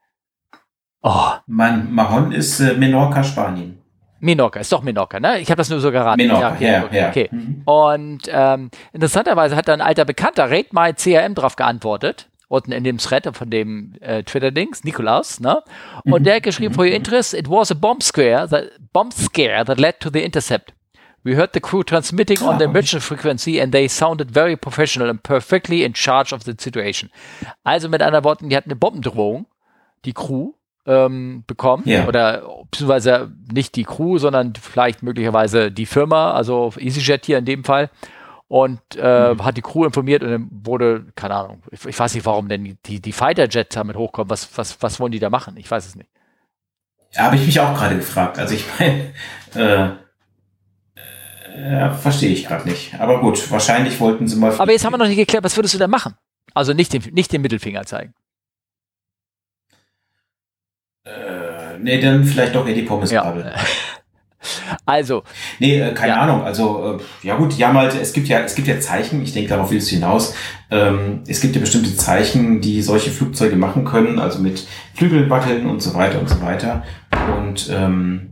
Oh. Mein Mahon ist äh, Menorca, Spanien. Menorca, ist doch Menorca, ne? Ich habe das nur so geraten. Menorca, ja, ja. ja, okay. Mhm. Und ähm, interessanterweise hat da ein alter Bekannter, Rate My CRM, drauf geantwortet unten in dem Thread von dem äh, Twitter-Dings, Nikolaus, ne? Und mhm. der hat geschrieben, for your interest, it was a bomb scare, that, bomb scare that led to the intercept. We heard the crew transmitting on the emergency frequency and they sounded very professional and perfectly in charge of the situation. Also mit anderen Worten, die hatten eine Bombendrohung, die Crew, ähm, bekommen. Ja. Oder beziehungsweise nicht die Crew, sondern vielleicht möglicherweise die Firma, also EasyJet hier in dem Fall. Und äh, Mhm. hat die Crew informiert und dann wurde, keine Ahnung, ich, ich weiß nicht, warum denn die, die, Fighter-Jets damit hochkommen. Was, was, was wollen die da machen? Ich weiß es nicht. Habe ich mich auch gerade gefragt. Also ich meine, äh, äh, verstehe ich gerade nicht. Aber gut, wahrscheinlich wollten sie mal. Aber jetzt haben wir noch nicht geklärt, was würdest du da machen? Also nicht den, nicht den Mittelfinger zeigen. Äh, nee, dann vielleicht doch eher die Pommesgabel. Ja. Also, Nee, äh, keine Ja. Ahnung. Also, äh, ja gut, haben halt, es gibt ja, es gibt ja Zeichen, ich denke, darauf willst du hinaus. Ähm, es gibt ja bestimmte Zeichen, die solche Flugzeuge machen können, also mit Flügelwackeln und so weiter und so weiter. Und ähm,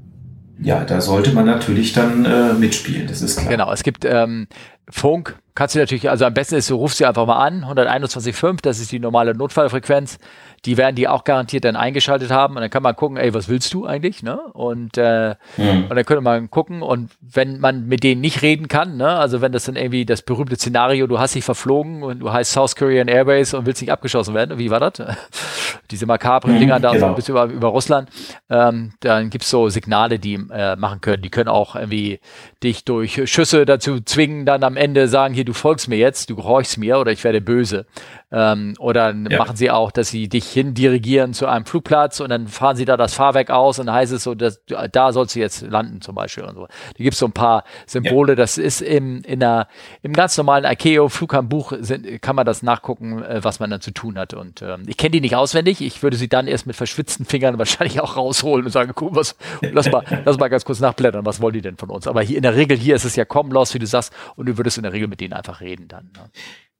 ja, da sollte man natürlich dann äh, mitspielen, das ist klar. Genau, es gibt ähm, Funk, kannst du natürlich, also am besten ist, du rufst sie einfach mal an, 121.5, das ist die normale Notfallfrequenz. Die werden die auch garantiert dann eingeschaltet haben und dann kann man gucken, ey, was willst du eigentlich, ne? Und, äh, Hm. und dann könnte man gucken und wenn man mit denen nicht reden kann, ne? Also wenn das dann irgendwie das berühmte Szenario, du hast dich verflogen und du heißt South Korean Airways und willst nicht abgeschossen werden, wie war das? Diese makabren Mhm, Dinger da so genau. ein bisschen über, über Russland, ähm, dann gibt's so Signale, die äh, machen können. Die können auch irgendwie dich durch Schüsse dazu zwingen, dann am Ende sagen, hier, du folgst mir jetzt, du gehorchst mir oder ich werde böse. Ähm, oder Ja. machen sie auch, dass sie dich hin dirigieren zu einem Flugplatz und dann fahren sie da das Fahrwerk aus und dann heißt es so, dass, da sollst du jetzt landen zum Beispiel und so. Da gibt's so ein paar Symbole, das ist im, in einer, im ganz normalen ICAO-Flughandbuch sind, kann man das nachgucken, äh, was man dann zu tun hat. Und ähm, ich kenne die nicht auswendig, ich würde sie dann erst mit verschwitzten Fingern wahrscheinlich auch rausholen und sagen, guck, was, lass mal, lass mal ganz kurz nachblättern, was wollen die denn von uns? Aber hier in der Regel, hier ist es ja komm los, wie du sagst, und du würdest in der Regel mit denen einfach reden dann. Ne?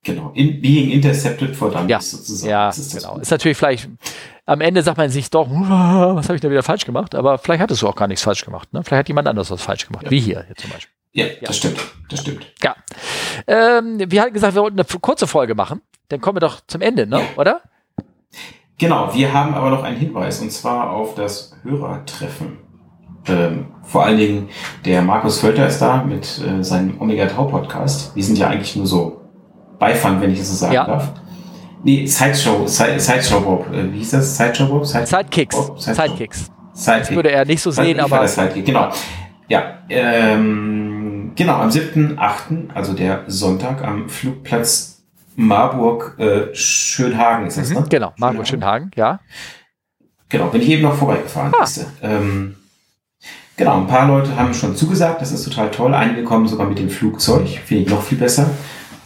Genau. In, being intercepted for dummies Ja, sozusagen. ja, Das ist das genau. Ist natürlich vielleicht, am Ende sagt man sich doch, was habe ich da wieder falsch gemacht? Aber vielleicht hattest du auch gar nichts falsch gemacht. Ne? Vielleicht hat jemand anderes was falsch gemacht, wie hier, hier zum Beispiel. Ja, das stimmt. Das stimmt. Ja. Ähm, wir hatten gesagt, wir wollten eine kurze Folge machen. Dann kommen wir doch zum Ende, ne? Ja. oder? Genau, wir haben aber noch einen Hinweis und zwar auf das Hörertreffen. Ähm, vor allen Dingen der Markus Völter ist da mit äh, seinem Omega Tau Podcast. Wir sind ja eigentlich nur so Beifang, wenn ich das so sagen Ja. darf. Nee, Sideshow, Side, Sideshow Bob. Äh, wie hieß das? Sideshow Bob? Side Sidekicks. Bob? Sideshow? Sidekicks. Sidekick. Würde er nicht so sehen, ich aber das genau. Ja, ähm, genau, am 7.8., also der Sonntag, am Flugplatz Marburg äh, ist das, mhm, ne? genau, Margot Schönhagen, ja. Genau, bin ich eben noch vorbeigefahren. Ah. Ähm, genau, ein paar Leute haben schon zugesagt, das ist total toll. Einige kommen sogar mit dem Flugzeug, finde ich noch viel besser.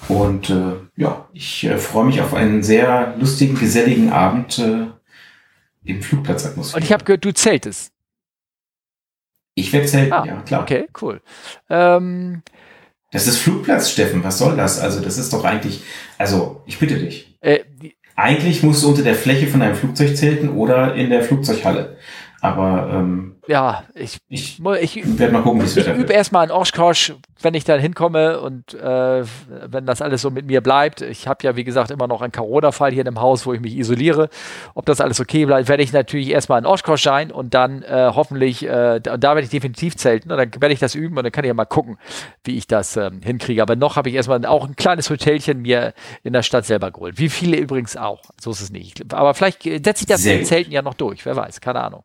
Und äh, ja, ich äh, freue mich auf einen sehr lustigen, geselligen Abend äh, im Flugplatzatmosphäre. Und ich habe gehört, du zeltest. ich werde zelten, Ah, ja, klar. Okay, cool. Ähm, Das ist Flugplatz, Steffen, was soll das? Also, das ist doch eigentlich, also, ich bitte dich. äh, Eigentlich musst du unter der Fläche von einem Flugzeug zelten oder in der Flugzeughalle. Aber ähm, ja, ich, ich ich, werde mal gucken, wie es ich Wetter übe wird. erstmal in Oshkosh, wenn ich dann hinkomme und äh, wenn das alles so mit mir bleibt. Ich habe ja, wie gesagt, immer noch einen Corona-Fall hier in dem Haus, wo ich mich isoliere. Ob das alles okay bleibt, werde ich natürlich erstmal in Oshkosh sein und dann äh, hoffentlich, äh, da, da werde ich definitiv zelten und dann werde ich das üben und dann kann ich ja mal gucken, wie ich das ähm, hinkriege. Aber noch habe ich erstmal auch ein kleines Hotelchen mir in der Stadt selber geholt. Wie viele übrigens auch. So ist es nicht. Aber vielleicht äh, setze ich das Sehr mit den. Zelten ja noch durch. Wer weiß, keine Ahnung.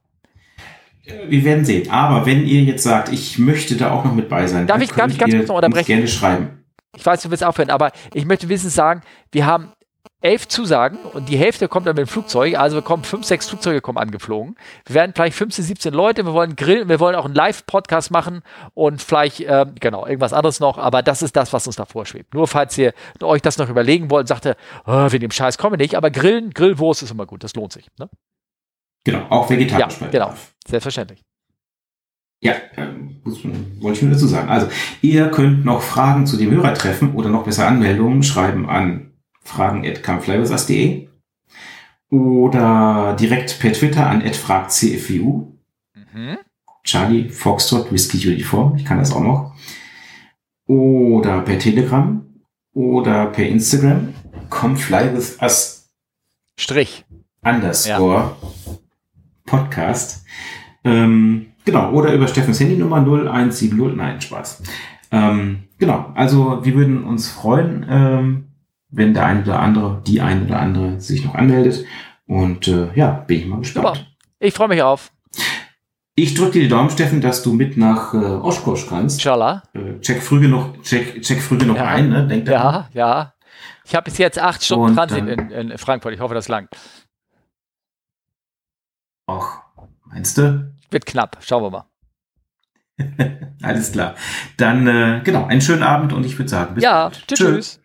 Wir werden sehen. Aber wenn ihr jetzt sagt, ich möchte da auch noch mit bei sein, Darf dann ich- darf ich ganz kurz noch unterbrechen? gerne schreiben. Ich weiß, du willst aufhören, aber ich möchte wenigstens sagen, wir haben elf Zusagen und die Hälfte kommt dann mit dem Flugzeug. Also wir kommen fünf, sechs Flugzeuge kommen angeflogen. Wir werden vielleicht 15, 17 Leute. Wir wollen grillen, wir wollen auch einen Live-Podcast machen und vielleicht, ähm, genau, irgendwas anderes noch. Aber das ist das, was uns da vorschwebt. Nur falls ihr euch das noch überlegen wollt, sagt ihr, oh, wegen dem Scheiß kommen wir nicht. Aber Grillen, Grillwurst ist immer gut. Das lohnt sich. Ne? Genau, auch Ja, vegetarisch. bei genau. Selbstverständlich. Ja, ähm, wollte ich nur dazu sagen. Also, ihr könnt noch Fragen zu dem Hörertreffen oder noch besser Anmeldungen schreiben an fragen.campflybersas.de oder direkt per Twitter an @fragcfwu. Mhm. Charlie Foxtrot Whiskey Uniform, ich kann das auch noch. Oder per Telegram oder per Instagram. Come fly with us Strich. underscore Podcast. Ähm, genau, oder über Steffens Handynummer 0170. Nein, Spaß. Ähm, genau, also wir würden uns freuen, ähm, wenn der eine oder andere, die eine oder andere sich noch anmeldet. Und äh, ja, bin ich mal gespannt. Super. Ich freue mich auf. Ich drücke dir die Daumen, Steffen, dass du mit nach äh, Oshkosh kannst. Inshallah. Äh, check früh genug, check, check früh genug ja. ein, ne? Denk ja, daran. ja. Ich habe bis jetzt acht Stunden Und, Transit in, in, Frankfurt. Ich hoffe, das langt. Ach, meinst du? Wird knapp. Schauen wir mal. Alles klar. Dann, äh, genau, einen schönen Abend und ich würde sagen, bis ja, bald. Tschüss. tschüss.